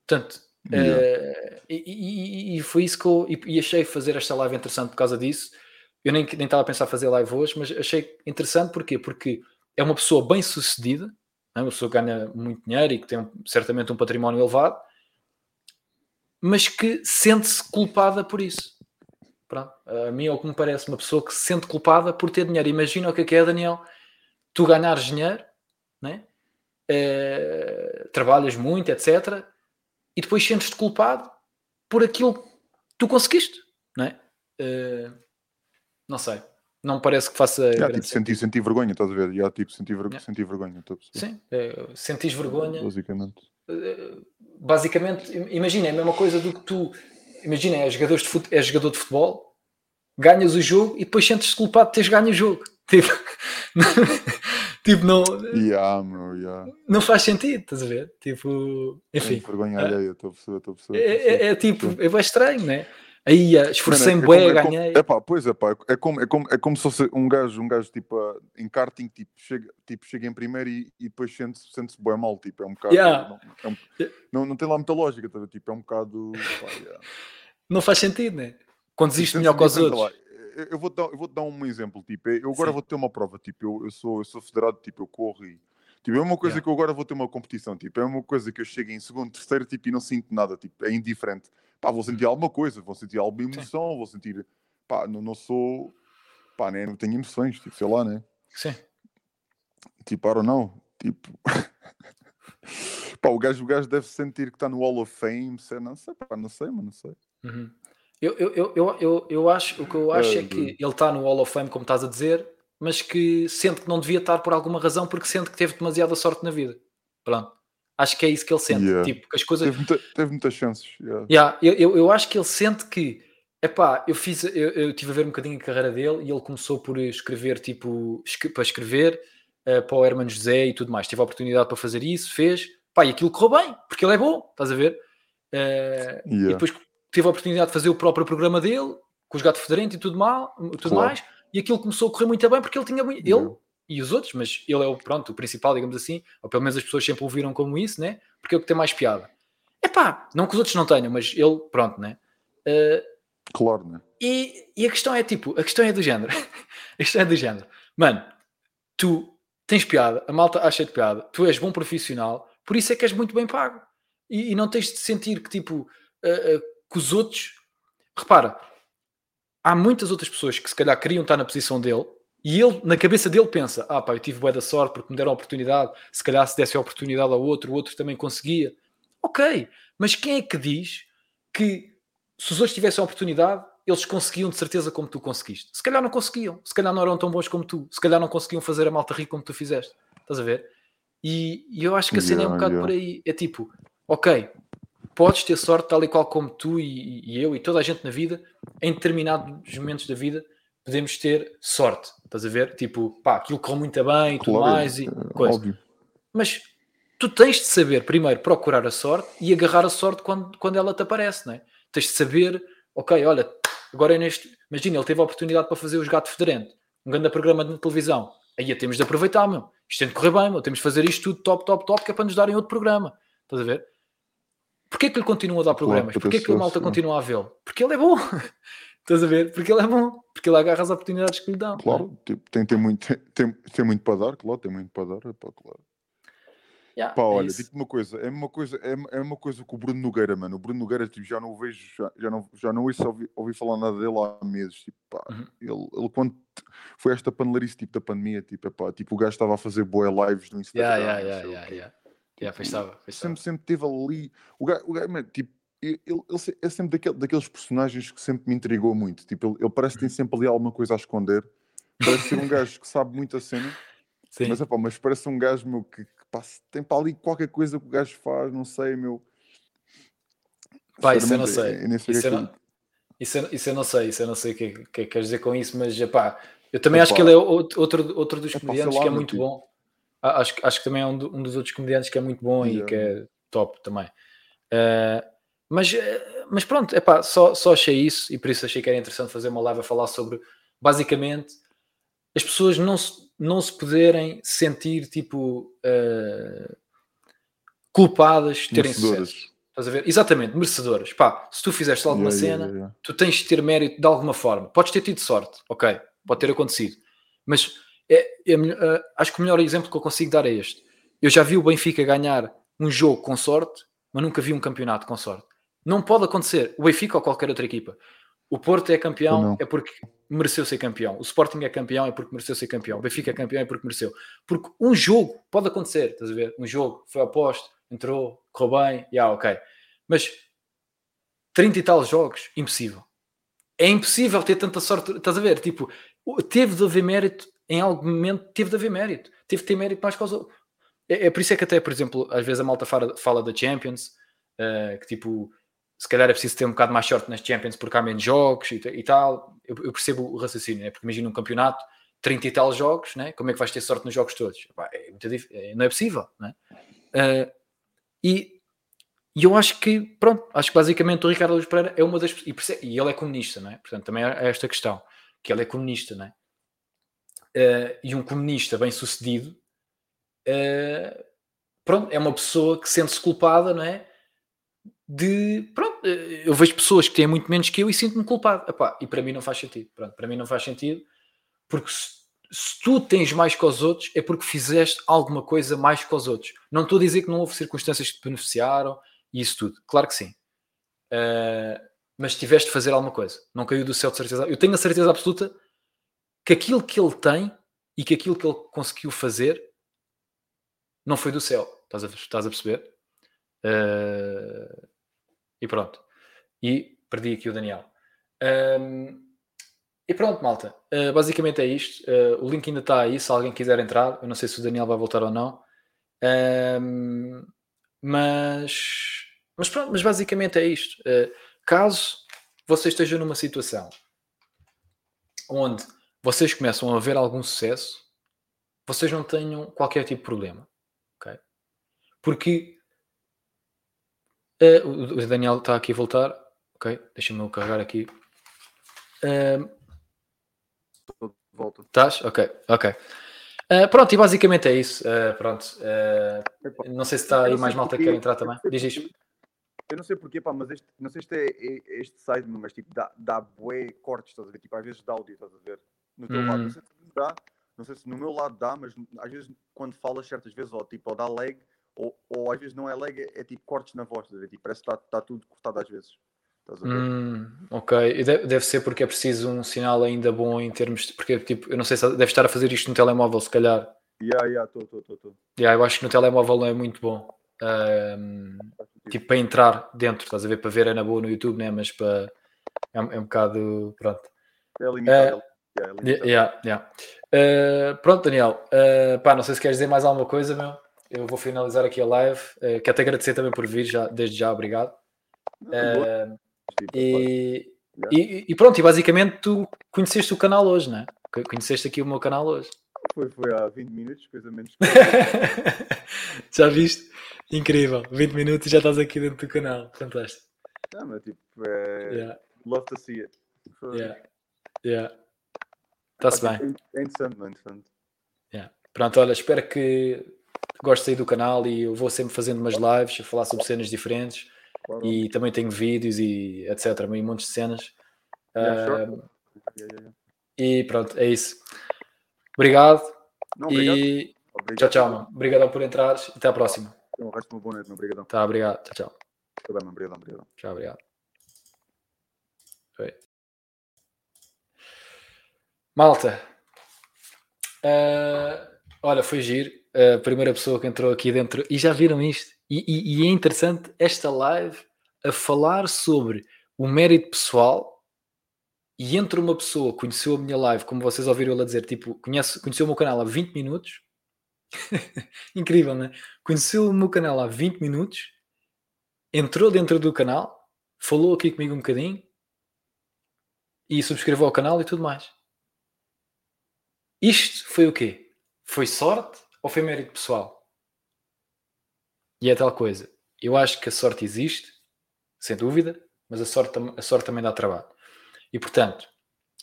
Portanto, Uh, e, e, e, foi isso que eu e, achei fazer esta live interessante por causa disso. Eu nem, nem estava a pensar fazer live hoje, mas achei interessante porquê? porque é uma pessoa bem sucedida, é? uma pessoa que ganha muito dinheiro e que tem certamente um património elevado, mas que sente-se culpada por isso. Pronto. A mim é o que me parece uma pessoa que se sente culpada por ter dinheiro. Imagina o que é, que é Daniel, tu ganhares dinheiro, né? É, trabalhas muito, etc e depois sentes-te culpado por aquilo que tu conseguiste, não é? Uh, não sei. Não parece que faça. Já, tipo, senti, senti vergonha, estás a ver? Já, tipo, senti, ver... senti vergonha. Estou a Sim, uh, sentis vergonha. Basicamente. Uh, basicamente, imagina, é a mesma coisa do que tu. Imagina, és jogador de, fute... és jogador de futebol, ganhas o jogo e depois sentes-te culpado de teres ganho o jogo. Tipo, tipo, não, Yeah, meu, yeah. não faz sentido, estás a ver? Tipo, enfim. Enfim. Vergonha ah, alheia, estou a perceber, estou a perceber. É, é- é tipo, é bem estranho, né? Aí esforcei-me Mano, bué, é como- ganhei. É pá, pois é pá, é como, é como, é como se fosse um gajo, um gajo tipo ah, em karting, tipo, chega, tipo, chega em primeiro e, e depois sente-se sente bué mal, tipo, é um bocado, Yeah. não, é um- não, não tem lá muita lógica, tá tipo, é um bocado, pá, yeah. Não faz sentido, né? Conduziste Tipo, melhor que os outros. lá. Eu- Eu vou, dar, eu vou dar um exemplo, tipo, eu agora Sim. vou ter uma prova, tipo, eu, eu, sou, eu sou federado, tipo, eu corro e, tipo, é uma coisa Yeah. que eu agora vou ter uma competição, tipo, é uma coisa que eu chego em segundo, terceiro, tipo, e não sinto nada, tipo, é indiferente. Pá, vou sentir alguma coisa, vou sentir alguma emoção, vou sentir, pá, não, não sou, pá, né, não tenho emoções, tipo, sei lá, né, Sim. tipo, I don't know, tipo... Pá, o gajo, o gajo deve sentir que está no Hall of Fame, sei, não sei, pá, não sei, mas não sei. Uhum. Eu, eu, eu, eu, eu, acho, o que eu acho é Ah, que ele está no Hall of Fame, como estás a dizer, mas que sente que não devia estar por alguma razão, porque sente que teve demasiada sorte na vida. Pronto. Acho que é isso que ele sente. Yeah. Tipo, que as coisas. Teve, muita- teve muitas chances, yeah. Yeah, eu, eu, eu acho que ele sente que epá, eu fiz, eu, eu tive a ver um bocadinho a carreira dele e ele começou por escrever tipo para escrever eh, para o Hermano José e tudo mais. Teve a oportunidade para fazer isso, fez, pá, e aquilo correu bem, porque ele é bom, estás a ver? E Yeah. depois teve a oportunidade de fazer o próprio programa dele, com os gatos federentes e tudo, mal, tudo Claro. mais, e aquilo começou a correr muito bem porque ele tinha. Ele e os outros, mas ele é o pronto, o principal, digamos assim, ou pelo menos as pessoas sempre o viram como isso, né? Porque é o que tem mais piada. Epá, não que os outros não tenham, mas ele, pronto, né? Eh, Claro, né? e, e a questão é tipo, a questão é do género. a questão é do género. Mano, tu tens piada, a malta acha de piada, tu és bom profissional, por isso é que és muito bem pago. E, e não tens de sentir que tipo, eh, eh, que os outros. Repara, há muitas outras pessoas que se calhar queriam estar na posição dele e ele, na cabeça dele, pensa: ah, pá, eu tive boa da sorte porque me deram a oportunidade. Se calhar, se desse a oportunidade ao outro, o outro também conseguia. Ok, mas quem é que diz que se os outros tivessem a oportunidade, eles conseguiam de certeza como tu conseguiste? Se calhar não conseguiam, se calhar não eram tão bons como tu, se calhar não conseguiam fazer a malta rir como tu fizeste. Estás a ver? E, e eu acho que a cena é um Yeah, bocado yeah. por aí. É tipo, ok, podes ter sorte tal e qual como tu e, e eu e toda a gente na vida, em determinados momentos da vida, podemos ter sorte. Estás a ver? Tipo, pá, aquilo correu muito bem e tudo Claro, mais e é, coisa. óbvio. Mas tu tens de saber primeiro procurar a sorte e agarrar a sorte quando, quando ela te aparece, não é? Tens de saber, ok, olha, agora é neste. Imagina, ele teve a oportunidade para fazer os Gato Federente, um grande programa na televisão. Aí temos de aproveitar, meu. Isto tem de correr bem, meu. Temos de fazer isto tudo top, top, top, que é para nos darem outro programa. Estás a ver? Porquê que lhe continua a dar programas? para Porquê que a malta sucesso, continua a vê-lo? Porque ele é bom. Estás a ver? Porque ele é bom. Porque ele agarra as oportunidades que lhe dão. é? Claro, tipo, tem, tem, muito, tem, tem muito para dar, claro, tem muito para dar, é pá, claro. Yeah, Pá, é olha, isso. digo uma coisa, é uma coisa, é, é uma coisa com o Bruno Nogueira, mano. O Bruno Nogueira, tipo, já não o vejo, já, já não, já não ouço ouvi, ouvi falar nada dele há meses. Tipo, pá, Uhum. ele, ele quando foi esta panelarice tipo da pandemia, tipo, é pá, tipo, o gajo estava a fazer boé lives no Instagram. Yeah, yeah, yeah, o yeah, yeah. Yeah, estava, estava. sempre, sempre teve ali. O gajo, o gajo mano, tipo, ele, ele- é sempre daquele, daqueles personagens que sempre me intrigou muito. Tipo, ele, ele parece que tem sempre ali alguma coisa a esconder. Parece ser um gajo que sabe muita cena, Sim. mas, epá, mas parece um gajo meu, que, que se tem para ali qualquer coisa que o gajo faz, não sei, meu. Pá, isso eu não sei. eu sei o Isso eu é não, isso, eu, isso eu não sei. Isso eu não sei o que, é- que é que queres dizer com isso, mas pá, eu também acho Epá. que ele é outro, outro, dos comediantes que é muito tipo. bom. Ah, Acho, que- acho que também é um, do- um dos outros comediantes que é muito bom e Yeah. que é top também. Ah, mas, eh, mas pronto, epá, só, só achei isso e por isso achei que era interessante fazer uma live a falar sobre basicamente as pessoas não se, não se poderem sentir tipo ah, culpadas de terem sucesso. Estás a ver? Exatamente, merecedoras. Pá, se tu fizeste alguma yeah, cena, yeah, yeah. tu tens de ter mérito de alguma forma. Podes ter tido sorte, ok, pode ter acontecido. Mas é, é eh, acho que o melhor exemplo que eu consigo dar é este. Eu já vi o Benfica ganhar um jogo com sorte, mas nunca vi um campeonato com sorte. Não pode acontecer. O Benfica ou qualquer outra equipa. O Porto é campeão é porque mereceu ser campeão. O Sporting é campeão é porque mereceu ser campeão. O Benfica é campeão é porque mereceu. Porque um jogo pode acontecer, estás a ver? Um jogo foi oposto, entrou, correu bem, já, ok. Mas 30 e tal jogos, impossível. É impossível ter tanta sorte, estás a ver? Tipo, teve de haver mérito em algum momento, teve de haver mérito. Teve de ter mérito mais outros. É, é por isso é que até, por exemplo, às vezes a malta fala, fala da Champions, eh, que tipo, se calhar é preciso ter um bocado mais sorte nas Champions porque há menos jogos e, e tal. Eu, eu percebo o raciocínio, né? porque imagina um campeonato, 30 e tal jogos, né? como é que vais ter sorte nos jogos todos? É muito é, não é possível. Né? Uh, e, e eu acho que, pronto, acho que basicamente o Ricardo Luís Pereira é uma das. E, e ele é comunista, não é? Portanto, também é esta questão, que ele é comunista, não é? Uh, e um comunista bem sucedido, uh, pronto, é uma pessoa que sente-se culpada, não é? De, pronto, eu vejo pessoas que têm muito menos que eu e sinto-me culpado. Epá, e para mim não faz sentido. Pronto, para mim não faz sentido, porque se, se, tu tens mais que os outros, é porque fizeste alguma coisa mais que os outros. Não estou a dizer que não houve circunstâncias que te beneficiaram e isso tudo. Claro que sim. Uh, mas tiveste de fazer alguma coisa. Não caiu do céu de certeza. Eu tenho a certeza absoluta que aquilo que ele tem e que aquilo que ele conseguiu fazer não foi do céu. Estás a, estás a perceber? Uh, e pronto. E perdi aqui o Daniel. Um, e pronto, malta. Uh, basicamente é isto. Uh, o link ainda está aí, se alguém quiser entrar. Eu não sei se o Daniel vai voltar ou não. Um, mas, mas pronto, mas basicamente é isto. Caso você esteja numa situação onde vocês começam a ver algum sucesso, vocês não tenham qualquer tipo de problema. Okay? Porque uh, o Daniel está aqui a voltar. Ok, deixa-me carregar aqui. Uh, Volta. Estás? Ok, ok. Uh, pronto, e basicamente é isso. Uh, pronto. Uh, não sei se está aí mais malta que quer entrar também. Diz isto. Eu não sei porquê, pá, mas este, não sei se é, é este site, mas tipo, dá, dá bué cortes, estás a ver? Tipo, às vezes dá áudio, estás a ver? No teu hum. lado. Não sei se dá, não sei se no meu lado dá, mas às vezes quando falas certas vezes, ou tipo, ou dá lag, ou, ou às vezes não é lag, é, é tipo cortes na voz, tipo, parece que está tá tudo cortado às vezes. Hum, ok, e deve ser porque é preciso um sinal ainda bom em termos de. Porque, tipo, eu não sei se deve estar a fazer isto no telemóvel, se calhar. Yeah, yeah, tô, tô, tô. Yeah, eu acho que no telemóvel não é muito bom. Um, tipo, para entrar dentro, estás a ver? Para ver é na boa no YouTube, né? Mas para. É, é um bocado. Pronto. É limitado. Uh, yeah, é limitado. Yeah, yeah. Uh, pronto, Daniel. Uh, pá, não sei se queres dizer mais alguma coisa, meu. Eu vou finalizar aqui a live. Uh, quero te agradecer também por vir, já, desde já, obrigado. Não, e, e, e, pronto, e basicamente tu conheceste o canal hoje, não é? Conheceste aqui o meu canal hoje. Foi, foi há 20 minutos, coisa menos. já viste? Incrível, 20 minutos e já estás aqui dentro do canal. Fantástico. Não, mas tipo, é... yeah. love to see it. Yeah. Yeah. Está-se bem. É interessante, é interessante. Yeah. Pronto, olha, espero que gostes aí do canal e eu vou sempre fazendo umas lives a falar sobre cenas diferentes Claro. E também tenho vídeos e etc. Um monte de cenas. Yeah, uh, yeah, yeah, e pronto, é isso. Obrigado. Não, obrigado. E obrigado. tchau, tchau, mano. Obrigado por entrares. Até à próxima. Um resto de uma boa noite, obrigado. Tá, obrigado. Tchau, tchau. Tá bem, obrigado, obrigado. Tchau, obrigado. Malta. Uh, olha, foi giro. A primeira pessoa que entrou aqui dentro. E já viram isto? E, e, e, é interessante esta live a falar sobre o mérito pessoal e entre uma pessoa que conheceu a minha live, como vocês ouviram ela dizer, tipo, conhece, conheceu o meu canal há 20 minutos. Incrível, né? Conheceu o meu canal há 20 minutos, entrou dentro do canal, falou aqui comigo um bocadinho e subscreveu ao canal e tudo mais. Isto foi o quê? Foi sorte ou foi mérito pessoal? E é tal coisa. Eu acho que a sorte existe, sem dúvida, mas a sorte, a sorte também dá trabalho. E portanto,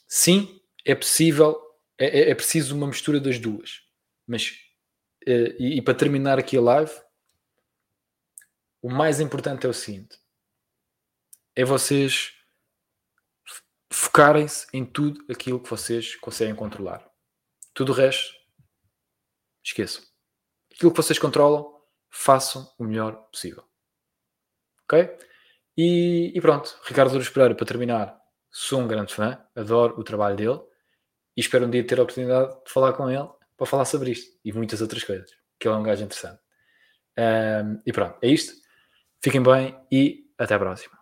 sim, é possível, é, é, é preciso uma mistura das duas. Mas, uh, e, e para terminar aqui a live, o mais importante é o seguinte: é vocês focarem-se em tudo aquilo que vocês conseguem controlar. Tudo o resto, esqueçam. Aquilo que vocês controlam, façam o melhor possível. Ok? E, e pronto, Ricardo Douros Pereira, para terminar, sou um grande fã, adoro o trabalho dele e espero um dia ter a oportunidade de falar com ele para falar sobre isto e muitas outras coisas, que ele é um gajo interessante. Um, e pronto, é isto. Fiquem bem e até a próxima.